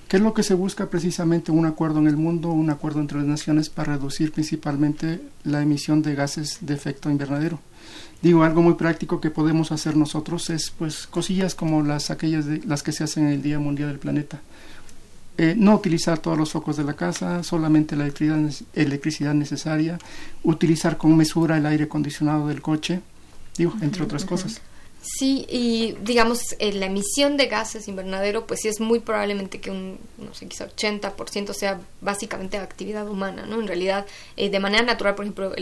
¿Qué es lo que se busca precisamente? Un acuerdo en el mundo, un acuerdo entre las naciones para reducir principalmente la emisión de gases de efecto invernadero. Digo, algo muy práctico que podemos hacer nosotros es pues cosillas como las aquellas de, las que se hacen en el Día Mundial del Planeta. Eh, no utilizar todos los focos de la casa, solamente la electricidad, electricidad necesaria, utilizar con mesura el aire acondicionado del coche, digo, entre otras cosas. Sí, y digamos, eh, la emisión de gases invernadero, pues sí es muy probablemente que un, no sé, quizá 80% sea básicamente actividad humana, ¿no? En realidad, eh, de manera natural, por ejemplo,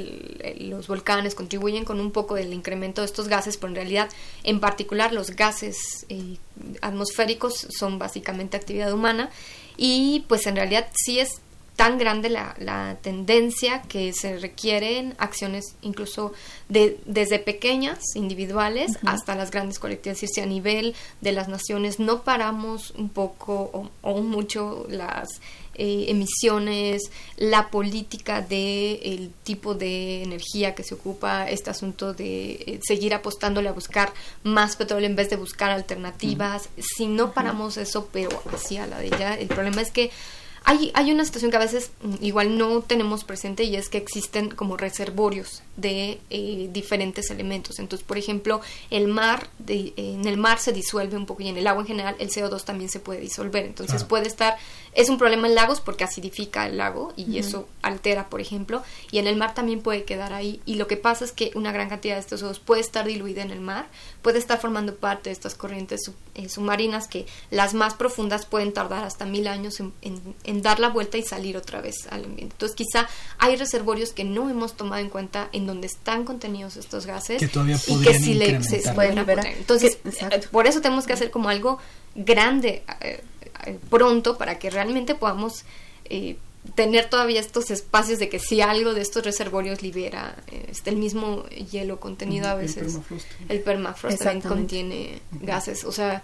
los volcanes contribuyen con un poco del incremento de estos gases, pero en realidad, en particular, los gases eh, atmosféricos son básicamente actividad humana y pues en realidad sí es tan grande la, la, tendencia que se requieren acciones incluso de, desde pequeñas, individuales, hasta las grandes colectivas. Y a nivel de las naciones no paramos un poco o, mucho las eh, emisiones, la política de el tipo de energía que se ocupa, este asunto de eh, seguir apostándole a buscar más petróleo en vez de buscar alternativas. Si no paramos eso, pero hacia la de ella, el problema es que hay, hay una situación que a veces mm, igual no tenemos presente y es que existen como reservorios de eh, diferentes elementos. Entonces, por ejemplo, el mar, de, en el mar se disuelve un poco y en el agua en general el CO2 también se puede disolver. Entonces puede estar, es un problema en lagos porque acidifica el lago y eso altera, por ejemplo, y en el mar también puede quedar ahí. Y lo que pasa es que una gran cantidad de estos CO2 puede estar diluida en el mar, puede estar formando parte de estas corrientes eh, submarinas que las más profundas pueden tardar hasta mil años en, en, dar la vuelta y salir otra vez al ambiente. Entonces quizá hay reservorios que no hemos tomado en cuenta en donde están contenidos estos gases y que si le, se pueden liberar. Entonces, eh, por eso tenemos que hacer como algo grande eh, pronto para que realmente podamos tener todavía estos espacios de que si algo de estos reservorios libera este, el mismo hielo contenido a veces el permafrost, también contiene gases. O sea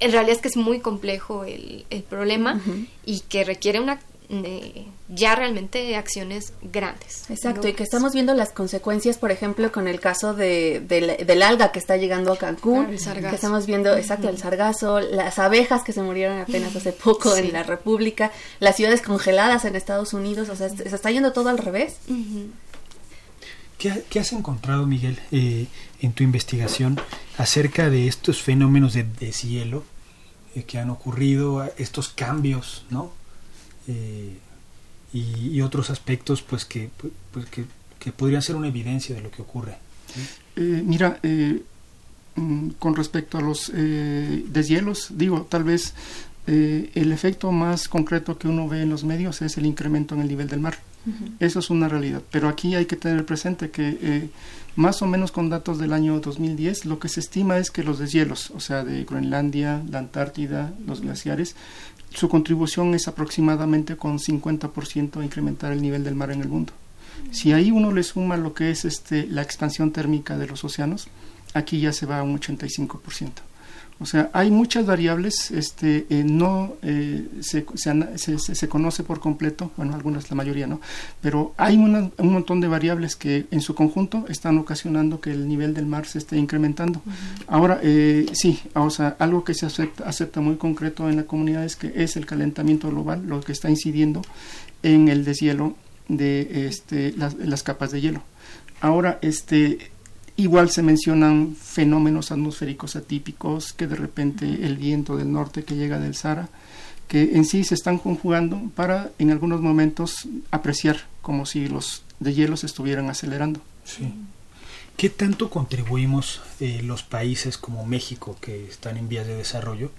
en realidad es que es muy complejo el, el problema y que requiere una ya realmente acciones grandes. Exacto, y que estamos viendo las consecuencias, por ejemplo, con el caso de, del alga que está llegando a Cancún, que estamos viendo, exacto, el sargazo, las abejas que se murieron apenas hace poco en la República, las ciudades congeladas en Estados Unidos, o sea, se está yendo todo al revés. ¿Qué, has encontrado, Miguel, eh, en tu investigación acerca de estos fenómenos de deshielo eh, que han ocurrido, estos cambios, ¿no? Eh, y, otros aspectos pues que, pues, que, podrían ser una evidencia de lo que ocurre. Eh, mira, eh, mm, con respecto a los deshielos, digo, tal vez el efecto más concreto que uno ve en los medios es el incremento en el nivel del mar. Eso es una realidad. Pero aquí hay que tener presente que más o menos con datos del año 2010, lo que se estima es que los deshielos, o sea, de Groenlandia, la Antártida, los glaciares, su contribución es aproximadamente con 50% a incrementar el nivel del mar en el mundo. Si ahí uno le suma lo que es este, la expansión térmica de los océanos, aquí ya se va a un 85%. O sea, hay muchas variables, este, eh, no eh, se, se, se, conoce por completo, bueno, algunas, la mayoría no, pero hay un montón de variables que en su conjunto están ocasionando que el nivel del mar se esté incrementando. Ahora, eh, sí, o sea, algo que se acepta, acepta muy concreto en la comunidad es que es el calentamiento global lo que está incidiendo en el deshielo de este, las, las capas de hielo. Ahora, este, Igual se mencionan fenómenos atmosféricos atípicos, que de repente el viento del norte que llega del Sahara, que en sí se están conjugando para en algunos momentos apreciar como si los de hielo se estuvieran acelerando. Sí. ¿Qué tanto contribuimos eh, los países como México que están en vías de desarrollo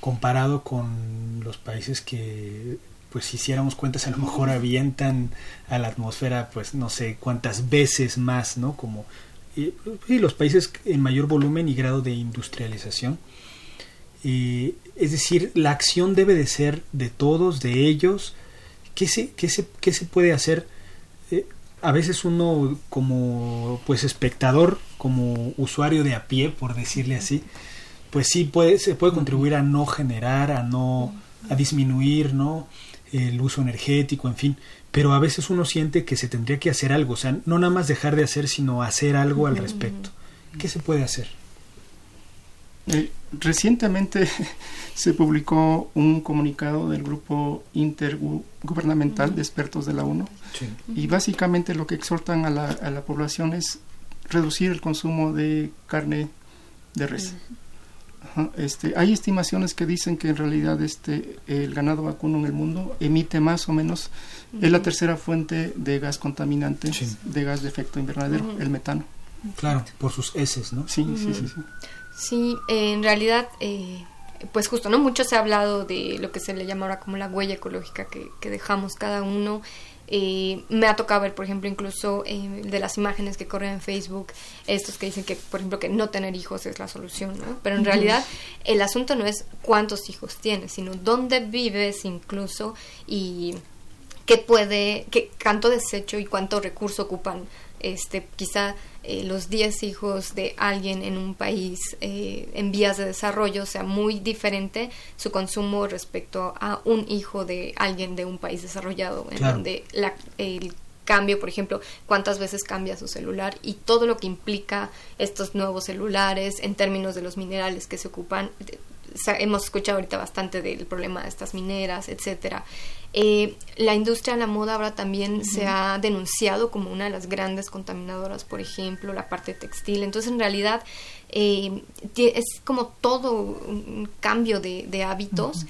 comparado con los países que pues si hiciéramos cuentas a lo mejor avientan a la atmósfera pues no sé cuántas veces más, ¿no? Como y, los países en mayor volumen y grado de industrialización. Eh, es decir, la acción debe de ser de todos, de ellos. ¿Qué se, qué se, qué se puede hacer? Eh, a veces uno como pues espectador, como usuario de a pie, por decirle así, pues sí puede, se puede contribuir a no generar, a no, a disminuir, ¿no? el uso energético, en fin, pero a veces uno siente que se tendría que hacer algo, o sea, no nada más dejar de hacer, sino hacer algo al respecto. ¿Qué se puede hacer? Eh, recientemente se publicó un comunicado del grupo intergubernamental de expertos de la ONU y básicamente lo que exhortan a la, a la, población es reducir el consumo de carne de res. Este, hay estimaciones que dicen que en realidad este, el ganado vacuno en el mundo emite más o menos, es la tercera fuente de gas contaminante, de gas de efecto invernadero, el metano. Claro, por sus heces, ¿no? Sí, sí, sí, sí. Sí, en realidad, eh, pues justo, ¿no? Mucho se ha hablado de lo que se le llama ahora como la huella ecológica que, que dejamos cada uno eh, me ha tocado ver, por ejemplo, incluso eh, de las imágenes que corren en Facebook, estos que dicen que, por ejemplo, que no tener hijos es la solución, ¿no? Pero en realidad el asunto no es cuántos hijos tienes, sino dónde vives incluso y qué puede, qué cuánto desecho y cuánto recurso ocupan este, quizá eh, los 10 hijos de alguien en un país eh, en vías de desarrollo sea muy diferente su consumo respecto a un hijo de alguien de un país desarrollado, en donde la, el cambio, por ejemplo, cuántas veces cambia su celular y todo lo que implica estos nuevos celulares en términos de los minerales que se ocupan. hemos escuchado ahorita bastante del problema de estas mineras, etcétera. Eh, la industria de la moda ahora también se ha denunciado como una de las grandes contaminadoras, por ejemplo, la parte textil. Entonces, en realidad, eh, es como todo un cambio de, hábitos.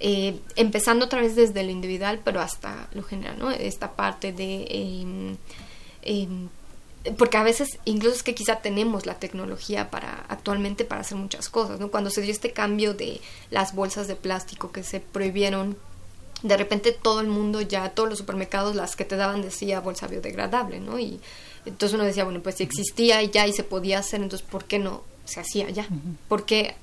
Eh, empezando otra vez desde lo individual, pero hasta lo general, ¿no? Esta parte de... Em, em, porque a veces incluso es que quizá tenemos la tecnología para actualmente para hacer muchas cosas, ¿no? Cuando se dio este cambio de las bolsas de plástico que se prohibieron de repente todo el mundo ya, todos los supermercados, las que te daban decía bolsa biodegradable, ¿no? Y entonces uno decía, bueno, pues si existía ya y se podía hacer, entonces ¿por qué no se hacía ya? Porque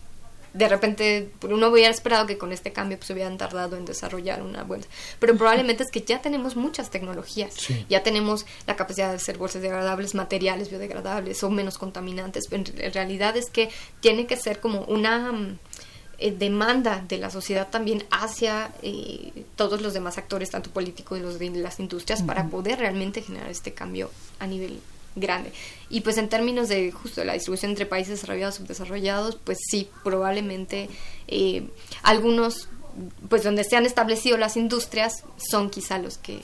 de repente uno hubiera esperado que con este cambio pues hubieran tardado en desarrollar una bolsa. Pero probablemente es que ya tenemos muchas tecnologías, ya tenemos la capacidad de hacer bolsas degradables, materiales biodegradables o menos contaminantes. En realidad es que tiene que ser como una mm, eh, demanda de la sociedad también hacia eh, todos los demás actores, tanto políticos y los de las industrias, para poder realmente generar este cambio a nivel grande. Y pues en términos de justo la distribución entre países desarrollados y subdesarrollados, pues sí, probablemente eh, algunos, pues donde se han establecido las industrias, son quizá los que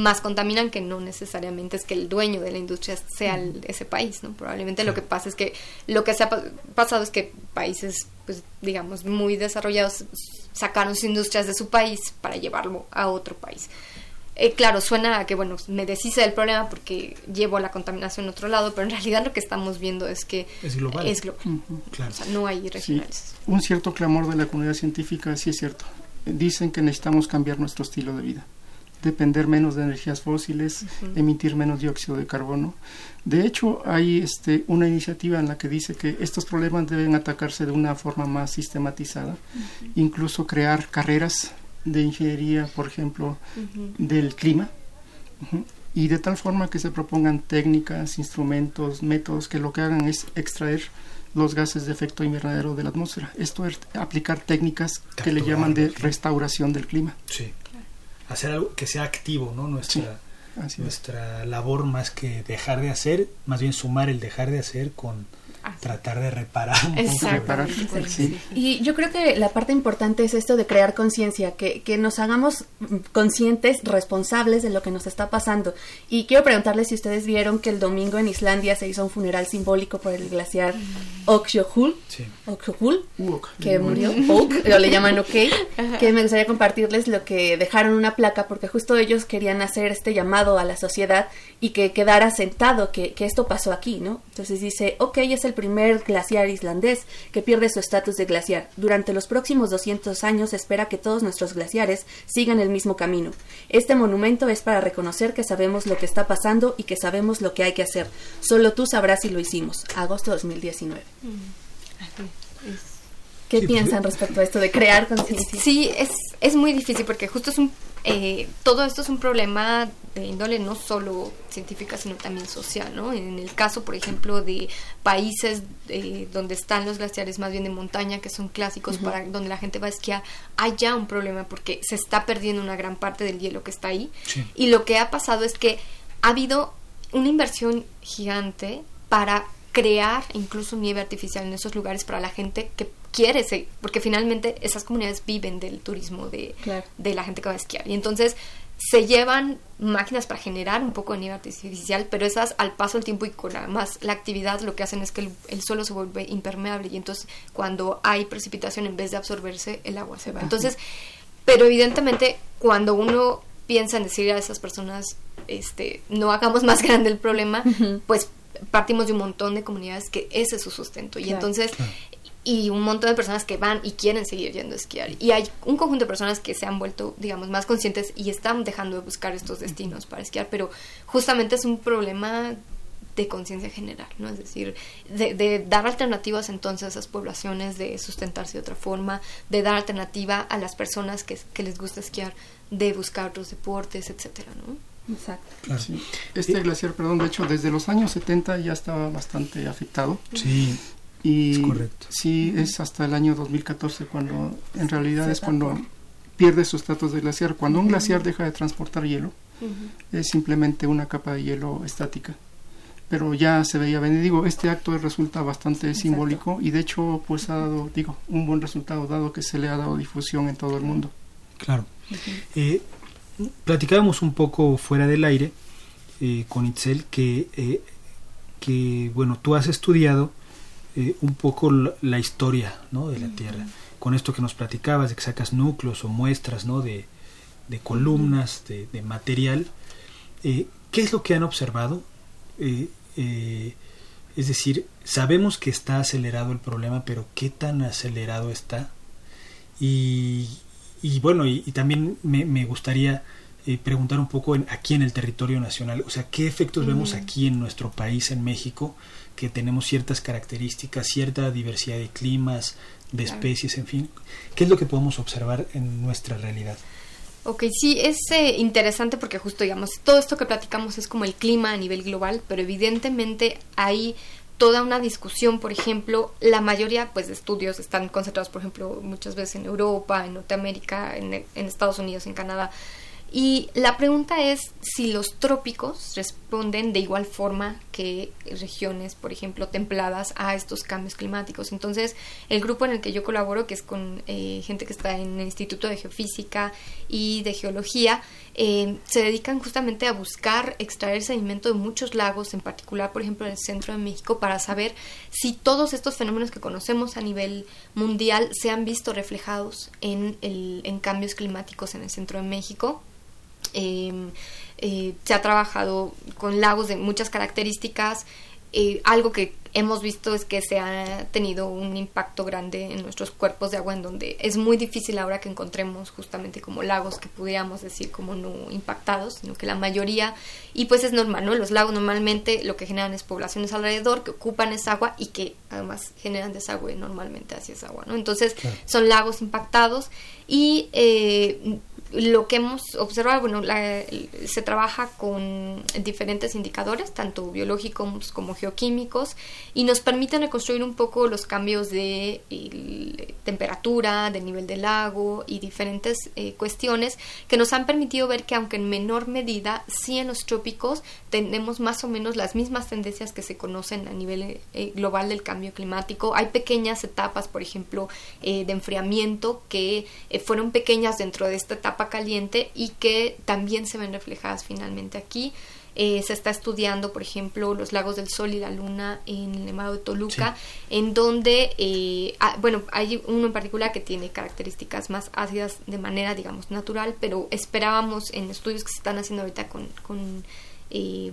más contaminan que no necesariamente es que el dueño de la industria sea ese país, ¿no? Probablemente lo que pasa es que lo que se ha pasado es que países, pues digamos, muy desarrollados sacaron sus industrias de su país para llevarlo a otro país. Eh, claro, suena a que, bueno, me deshice del problema porque llevo la contaminación a otro lado, pero en realidad lo que estamos viendo es que es global. Es global. O sea, no hay regionales. Un cierto clamor de la comunidad científica, sí es cierto. Dicen que necesitamos cambiar nuestro estilo de vida depender menos de energías fósiles, emitir menos dióxido de carbono. De hecho, hay este, una iniciativa en la que dice que estos problemas deben atacarse de una forma más sistematizada, incluso crear carreras de ingeniería, por ejemplo, del clima, y de tal forma que se propongan técnicas, instrumentos, métodos que lo que hagan es extraer los gases de efecto invernadero de la atmósfera. Esto es aplicar técnicas que le llaman de restauración del clima. Sí hacer algo que sea activo, ¿no? Nuestra, nuestra labor más que dejar de hacer, más bien sumar el dejar de hacer con tratar de reparar. Y yo creo que la parte importante es esto de crear conciencia, que, que nos hagamos conscientes, responsables de lo que nos está pasando. Y quiero preguntarles si ustedes vieron que el domingo en Islandia se hizo un funeral simbólico por el glaciar Oksjohul, sí. que murió, Oak, o le llaman OK, que me gustaría compartirles lo que dejaron una placa, porque justo ellos querían hacer este llamado a la sociedad y que quedara sentado que, que esto pasó aquí, ¿no? Entonces dice, OK es el primer glaciar islandés que pierde su estatus de glaciar. Durante los próximos 200 años espera que todos nuestros glaciares sigan el mismo camino. Este monumento es para reconocer que sabemos lo que está pasando y que sabemos lo que hay que hacer. Solo tú sabrás si lo hicimos. Agosto 2019. ¿Qué pues, piensan respecto a esto de crear conciencia? Sí, es, es muy difícil porque justo es un eh, todo esto es un problema de índole no solo científica, sino también social, ¿no? En el caso, por ejemplo, de países eh, donde están los glaciares más bien de montaña, que son clásicos para donde la gente va a esquiar, hay ya un problema porque se está perdiendo una gran parte del hielo que está ahí. Y lo que ha pasado es que ha habido una inversión gigante para crear incluso nieve artificial en esos lugares para la gente que quiere seguir, porque finalmente esas comunidades viven del turismo de, de la gente que va a esquiar. Y entonces se llevan máquinas para generar un poco de nieve artificial, pero esas al paso del tiempo y con la, más la actividad lo que hacen es que el, suelo se vuelve impermeable y entonces cuando hay precipitación en vez de absorberse el agua se va. Entonces, pero evidentemente cuando uno piensa en decir a esas personas este no hagamos más grande el problema, pues partimos de un montón de comunidades que ese es su sustento. Y entonces y un montón de personas que van y quieren seguir yendo a esquiar. Y hay un conjunto de personas que se han vuelto, digamos, más conscientes y están dejando de buscar estos destinos para esquiar, pero justamente es un problema de conciencia general, ¿no? Es decir, de, dar alternativas entonces a esas poblaciones, de sustentarse de otra forma, de dar alternativa a las personas que, que les gusta esquiar, de buscar otros deportes, etcétera, ¿no? Exacto. Este glaciar, perdón, de hecho, desde los años 70 ya estaba bastante afectado. Sí. Y es correcto. sí, es hasta el año 2014 cuando en realidad es cuando pierde su estatus de glaciar. Cuando un glaciar deja de transportar hielo, es simplemente una capa de hielo estática. Pero ya se veía venir, digo, este acto resulta bastante simbólico y de hecho pues ha dado, digo, un buen resultado dado que se le ha dado difusión en todo el mundo. Claro. Eh, platicábamos un poco fuera del aire eh, con Itzel que, eh, que, bueno, tú has estudiado eh, un poco la, historia ¿no? de la Tierra. Con esto que nos platicabas, de que sacas núcleos o muestras ¿no? de, de columnas, de, de material. Eh, ¿Qué es lo que han observado? Eh, es decir, sabemos que está acelerado el problema, pero ¿qué tan acelerado está? Y, y bueno, y, también me, me gustaría preguntar un poco en, aquí en el territorio nacional, o sea, ¿qué efectos vemos aquí en nuestro país, en México, que tenemos ciertas características, cierta diversidad de climas, de especies, en fin. ¿Qué es lo que podemos observar en nuestra realidad? Ok, sí, es eh, interesante porque justo, digamos, todo esto que platicamos es como el clima a nivel global, pero evidentemente hay toda una discusión, por ejemplo, la mayoría pues de estudios están concentrados, por ejemplo, muchas veces en Europa, en Norteamérica, en, en Estados Unidos, en Canadá, y la pregunta es si los trópicos responden de igual forma que regiones, por ejemplo, templadas a estos cambios climáticos. Entonces, el grupo en el que yo colaboro, que es con eh, gente que está en el Instituto de Geofísica y de Geología, eh, se dedican justamente a buscar extraer sedimento de muchos lagos, en particular, por ejemplo, en el centro de México, para saber si todos estos fenómenos que conocemos a nivel mundial se han visto reflejados en, el, en cambios climáticos en el centro de México Em, eh, se ha trabajado con lagos de muchas características. Eh, algo que hemos visto es que se ha tenido un impacto grande en nuestros cuerpos de agua en donde es muy difícil ahora que encontremos justamente como lagos que pudiéramos decir como no impactados, sino que la mayoría, y pues es normal, ¿no? Los lagos normalmente lo que generan es poblaciones alrededor que ocupan esa agua y que además generan desagüe normalmente hacia esa agua, ¿no? Entonces son lagos impactados y eh, lo que hemos observado, bueno, se trabaja con diferentes indicadores, tanto biológicos como geoquímicos, y nos permiten reconstruir un poco los cambios de temperatura, de nivel del lago y diferentes eh, cuestiones que nos han permitido ver que aunque en menor medida, sí en los trópicos tenemos más o menos las mismas tendencias que se conocen a nivel eh, global del cambio climático. Hay pequeñas etapas, por ejemplo, eh, de enfriamiento que fueron pequeñas dentro de esta etapa caliente y que también se ven reflejadas finalmente aquí. Eh, se está estudiando, por ejemplo, los lagos del Sol y la Luna en el Nevado de Toluca, en donde, eh, ah, bueno, hay uno en particular que tiene características más ácidas de manera, digamos, natural, pero esperábamos en estudios que se están haciendo ahorita con, con, eh,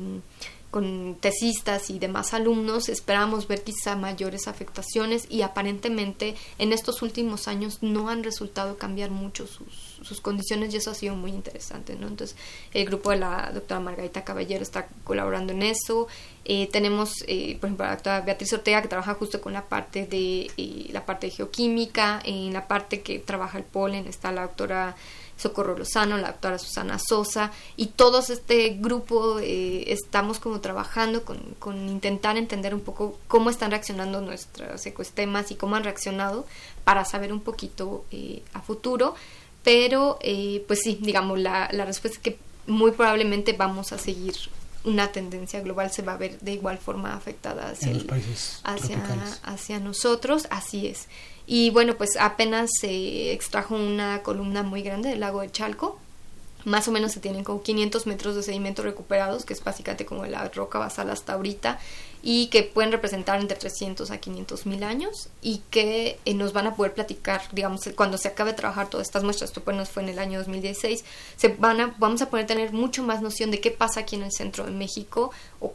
con tesistas y demás alumnos, esperábamos ver quizá mayores afectaciones y aparentemente en estos últimos años no han resultado cambiar mucho sus, sus condiciones y eso ha sido muy interesante, ¿no? Entonces, el grupo de la doctora Margarita Caballero está colaborando en eso. Eh, tenemos, eh, por ejemplo, la doctora Beatriz Ortega que trabaja justo con la parte de eh, la parte de geoquímica, en la parte que trabaja el polen está la doctora Socorro Lozano, la doctora Susana Sosa, y todos este grupo eh, estamos como trabajando con, con, intentar entender un poco cómo están reaccionando nuestros ecosistemas y cómo han reaccionado para saber un poquito eh, a futuro. Pero, eh, pues sí, digamos, la, la respuesta es que muy probablemente vamos a seguir una tendencia global se va a ver de igual forma afectada hacia, los países hacia, hacia nosotros, así es. Y bueno, pues apenas se extrajo una columna muy grande del lago de Chalco. Más o menos se tienen como 500 metros de sedimento recuperados, que es básicamente como la roca basal hasta ahorita y que pueden representar entre 300 a 500 mil años y que eh, nos van a poder platicar, digamos, cuando se acabe de trabajar todas estas muestras, esto pues fue en el año 2016, se van a, vamos a poder tener mucho más noción de qué pasa aquí en el centro de México, o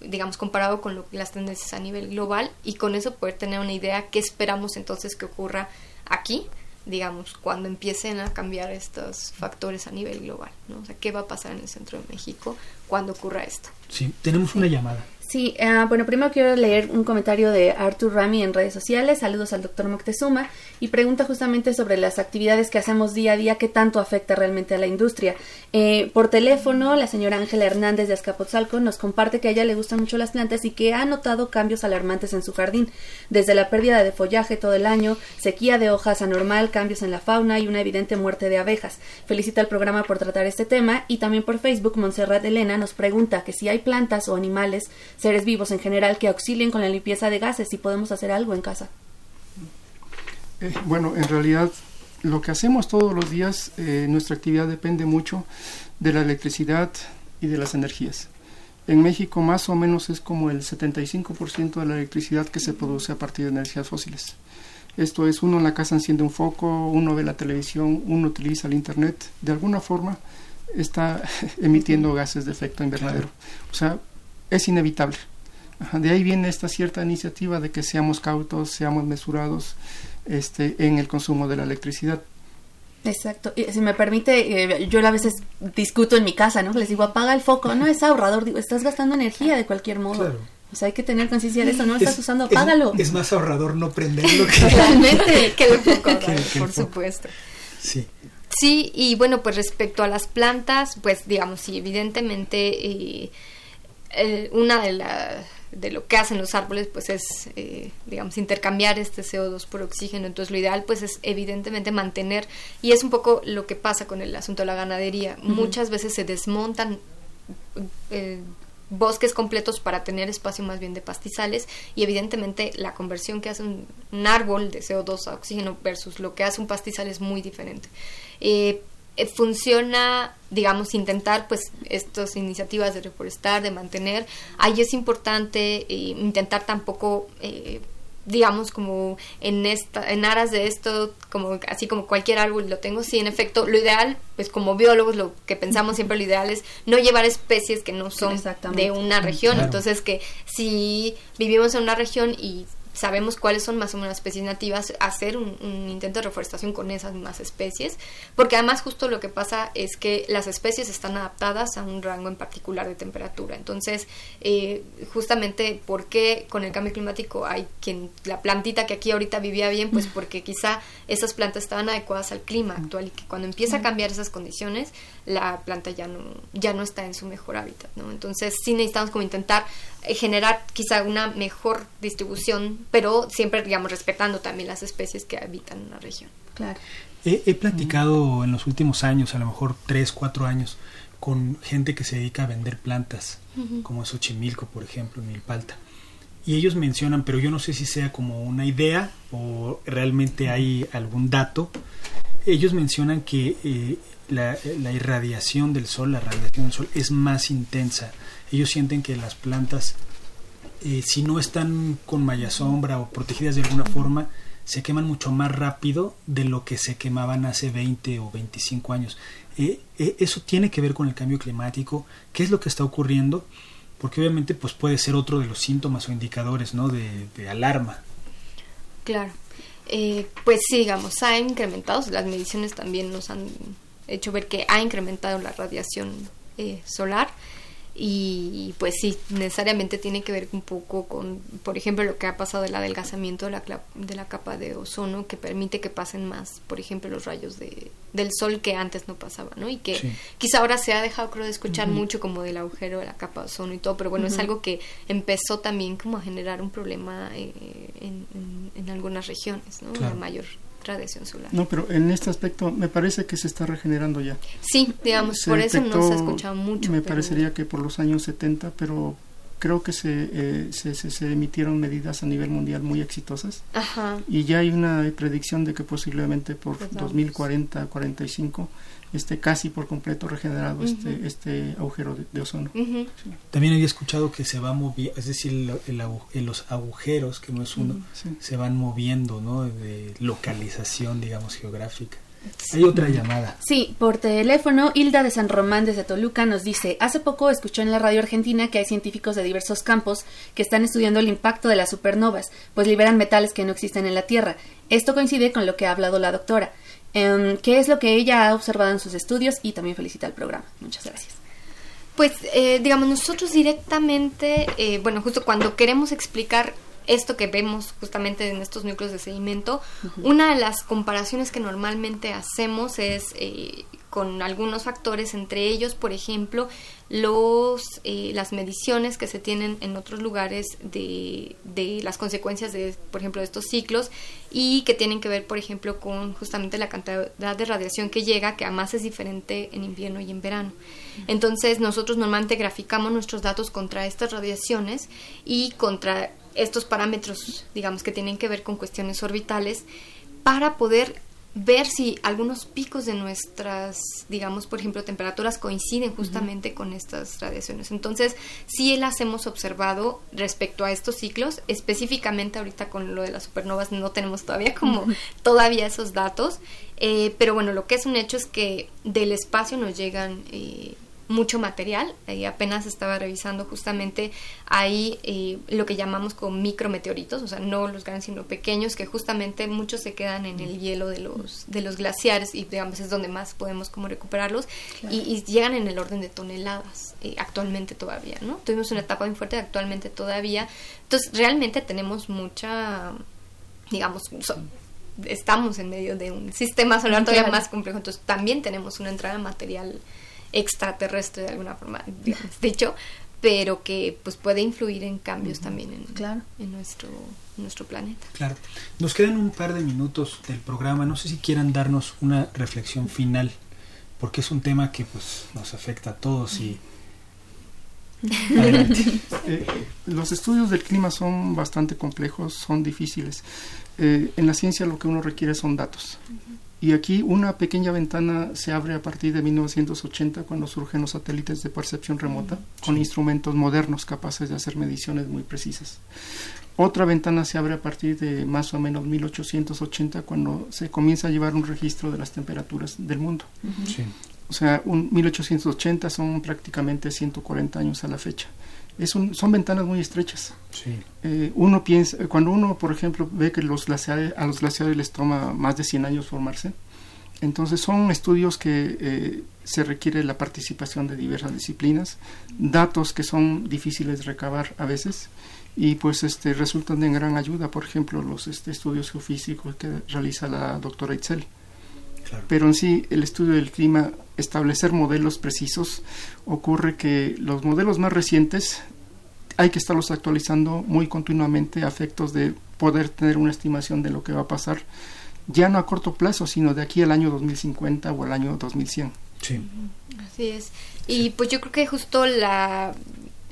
digamos, comparado con las tendencias a nivel global y con eso poder tener una idea qué esperamos entonces que ocurra aquí digamos, cuando empiecen a cambiar estos factores a nivel global, ¿no? O sea, ¿qué va a pasar en el centro de México cuando ocurra esto? Sí, tenemos una llamada. Sí, uh, bueno, primero quiero leer un comentario de Arthur Rami en redes sociales. Saludos al doctor Moctezuma y pregunta justamente sobre las actividades que hacemos día a día, qué tanto afecta realmente a la industria. Eh, por teléfono, la señora Ángela Hernández de Azcapotzalco nos comparte que a ella le gustan mucho las plantas y que ha notado cambios alarmantes en su jardín, desde la pérdida de follaje todo el año, sequía de hojas anormal, cambios en la fauna y una evidente muerte de abejas. Felicita al programa por tratar este tema y también por Facebook, Montserrat Elena nos pregunta que si hay plantas o animales seres vivos en general que auxilien con la limpieza de gases si podemos hacer algo en casa. Eh, bueno, en realidad lo que hacemos todos los días, eh, nuestra actividad depende mucho de la electricidad y de las energías. En México más o menos es como el 75% de la electricidad que se produce a partir de energías fósiles. Esto es, uno en la casa enciende un foco, uno ve la televisión, uno utiliza el Internet, de alguna forma está emitiendo gases de efecto invernadero. O sea, es inevitable. de ahí viene esta cierta iniciativa de que seamos cautos, seamos mesurados este, en el consumo de la electricidad. Exacto. Y si me permite, eh, yo a veces discuto en mi casa, ¿no? Les digo, apaga el foco. No es ahorrador, digo, estás gastando energía de cualquier modo. Claro. O sea, hay que tener conciencia de eso, no lo estás usando, apágalo. Es, más ahorrador no prenderlo que... Realmente, que el foco, por supuesto. Sí. Sí, y bueno, pues respecto a las plantas, pues digamos, sí, evidentemente... Eh, una de, la, de lo que hacen los árboles pues es eh, digamos intercambiar este CO2 por oxígeno. Entonces lo ideal pues es evidentemente mantener y es un poco lo que pasa con el asunto de la ganadería. Muchas veces se desmontan eh, bosques completos para tener espacio más bien de pastizales y evidentemente la conversión que hace un, árbol de CO2 a oxígeno versus lo que hace un pastizal es muy diferente. Eh, eh, funciona, digamos, intentar pues estas iniciativas de reforestar, de mantener. Ahí es importante eh, intentar tampoco eh, digamos como en esta en aras de esto como así como cualquier árbol lo tengo sí en efecto lo ideal pues como biólogos lo que pensamos siempre lo ideal es no llevar especies que no son de una región entonces que si vivimos en una región y sabemos cuáles son más o menos especies nativas, hacer un, intento de reforestación con esas mismas especies, porque además justo lo que pasa es que las especies están adaptadas a un rango en particular de temperatura. Entonces, eh, justamente, ¿por qué con el cambio climático hay quien, la plantita que aquí ahorita vivía bien? Pues porque quizá esas plantas estaban adecuadas al clima actual y que cuando empieza a cambiar esas condiciones, la planta ya no, ya no está en su mejor hábitat, ¿no? Entonces, sí necesitamos como intentar eh, generar quizá una mejor distribución, pero siempre, digamos, respetando también las especies que habitan en una región. Claro. He, platicado en los últimos años, a lo mejor tres, cuatro años, con gente que se dedica a vender plantas, como Xochimilco, por ejemplo, Milpalta. Y ellos mencionan, pero yo no sé si sea como una idea o realmente hay algún dato. Ellos mencionan que eh, la, la, irradiación del sol, la radiación del sol es más intensa ellos sienten que las plantas, eh, si no están con malla sombra o protegidas de alguna forma, se queman mucho más rápido de lo que se quemaban hace 20 o 25 años. Eh, eh, eso tiene que ver con el cambio climático, qué es lo que está ocurriendo porque obviamente pues puede ser otro de los síntomas o indicadores, ¿no? De, alarma. Claro. Eh, pues sí, digamos, ha incrementado, las mediciones también nos han hecho ver que ha incrementado la radiación solar y pues sí, necesariamente tiene que ver un poco con, por ejemplo, lo que ha pasado del adelgazamiento de la, de la capa de ozono, que permite que pasen más, por ejemplo, los rayos de, del sol que antes no pasaban, ¿no? Y que quizá ahora se ha dejado, creo, de escuchar mucho como del agujero de la capa de ozono y todo, pero bueno, es algo que empezó también como a generar un problema eh, en, en, algunas regiones, ¿no? La mayor radiación solar. No, pero en este aspecto me parece que se está regenerando ya. Sí, digamos, por eso no se ha escuchado mucho. Me parecería que por los años 70, pero creo que eh, se, se, se, emitieron medidas a nivel mundial muy exitosas. Ajá. Y ya hay una predicción de que posiblemente por 2040, 45 esté casi por completo regenerado este, este agujero de, ozono. También había escuchado que se va moviendo, es decir, los agujeros, que no es uno, se van moviendo, ¿no? De localización, digamos, geográfica. Hay otra llamada. Sí, por teléfono, Hilda de San Román desde Toluca nos dice, hace poco escuchó en la radio argentina que hay científicos de diversos campos que están estudiando el impacto de las supernovas, pues liberan metales que no existen en la Tierra. Esto coincide con lo que ha hablado la doctora. Em, ¿Qué es lo que ella ha observado en sus estudios? Y también felicita el programa. Muchas gracias. Pues, eh, digamos, nosotros directamente, eh, bueno, justo cuando queremos explicar esto que vemos justamente en estos núcleos de sedimento, una de las comparaciones que normalmente hacemos es eh, con algunos factores, entre ellos, por ejemplo, los, eh, las mediciones que se tienen en otros lugares de, de, las consecuencias de, por ejemplo, de estos ciclos y que tienen que ver, por ejemplo, con justamente la cantidad de radiación que llega, que además es diferente en invierno y en verano. Entonces, nosotros normalmente graficamos nuestros datos contra estas radiaciones y contra estos parámetros, digamos, que tienen que ver con cuestiones orbitales, para poder ver si algunos picos de nuestras, digamos, por ejemplo, temperaturas coinciden justamente con estas radiaciones. Entonces, sí las hemos observado respecto a estos ciclos, específicamente ahorita con lo de las supernovas no tenemos todavía como todavía esos datos, eh, pero bueno, lo que es un hecho es que del espacio nos llegan eh, mucho material. y apenas estaba revisando justamente ahí eh, lo que llamamos como micrometeoritos, o sea, no los grandes sino pequeños, que justamente muchos se quedan en el hielo de los, de los glaciares y digamos es donde más podemos como recuperarlos y, llegan en el orden de toneladas eh, actualmente todavía, ¿no? Tuvimos una etapa muy fuerte actualmente todavía. Entonces, realmente tenemos mucha, digamos, estamos en medio de un sistema solar todavía más complejo, entonces también tenemos una entrada material extraterrestre de alguna forma, digamos, dicho, pero que pues puede influir en cambios también en, claro. en nuestro, nuestro planeta. Claro. Nos quedan un par de minutos del programa. No sé si quieran darnos una reflexión final, porque es un tema que pues nos afecta a todos y eh, los estudios del clima son bastante complejos, son difíciles. Eh, en la ciencia lo que uno requiere son datos. Y aquí una pequeña ventana se abre a partir de 1980 cuando surgen los satélites de percepción remota con instrumentos modernos capaces de hacer mediciones muy precisas. Otra ventana se abre a partir de más o menos 1880 cuando se comienza a llevar un registro de las temperaturas del mundo. O sea, un 1880 son prácticamente 140 años a la fecha. Es son ventanas muy estrechas. Eh, uno piensa, cuando uno, por ejemplo, ve que los glaciares, a los glaciares les toma más de 100 años formarse, entonces son estudios que eh, se requiere la participación de diversas disciplinas, datos que son difíciles de recabar a veces y pues este resultan de gran ayuda, por ejemplo, los este, estudios geofísicos que realiza la doctora Itzel. Pero en sí, el estudio del clima, establecer modelos precisos, ocurre que los modelos más recientes hay que estarlos actualizando muy continuamente a efectos de poder tener una estimación de lo que va a pasar, ya no a corto plazo, sino de aquí al año 2050 o al año 2100. Sí. Así es. Y pues yo creo que justo la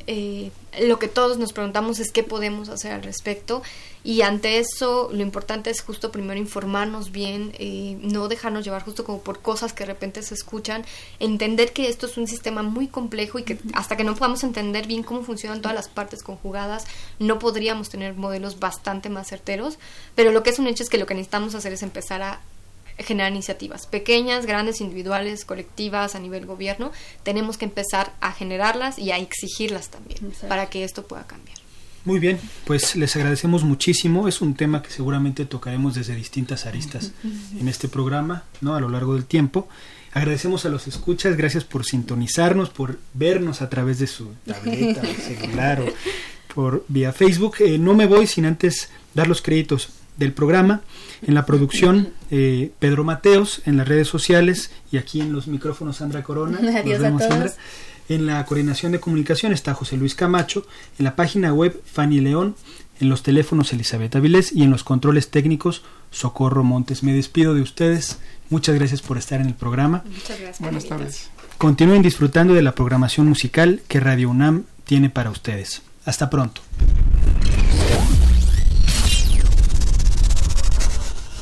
eh, lo que todos nos preguntamos es qué podemos hacer al respecto. Y ante eso lo importante es justo primero informarnos bien, eh, no dejarnos llevar justo como por cosas que de repente se escuchan, entender que esto es un sistema muy complejo y que hasta que no podamos entender bien cómo funcionan todas las partes conjugadas, no podríamos tener modelos bastante más certeros, pero lo que es un hecho es que lo que necesitamos hacer es empezar a generar iniciativas pequeñas, grandes, individuales, colectivas, a nivel gobierno. Tenemos que empezar a generarlas y a exigirlas también para que esto pueda cambiar. Muy bien, pues les agradecemos muchísimo. Es un tema que seguramente tocaremos desde distintas aristas en este programa, ¿no? A lo largo del tiempo. Agradecemos a los escuchas, gracias por sintonizarnos, por vernos a través de su tableta, celular o por vía Facebook. Eh, no me voy sin antes dar los créditos del programa. En la producción, eh, Pedro Mateos, en las redes sociales y aquí en los micrófonos Sandra Corona. Adiós a todos. En la coordinación de comunicación está José Luis Camacho, en la página web Fanny León, en los teléfonos Elizabeth Avilés y en los controles técnicos Socorro Montes. Me despido de ustedes. Muchas gracias por estar en el programa. Muchas gracias. Buenas tardes. Continúen disfrutando de la programación musical que Radio UNAM tiene para ustedes. Hasta pronto.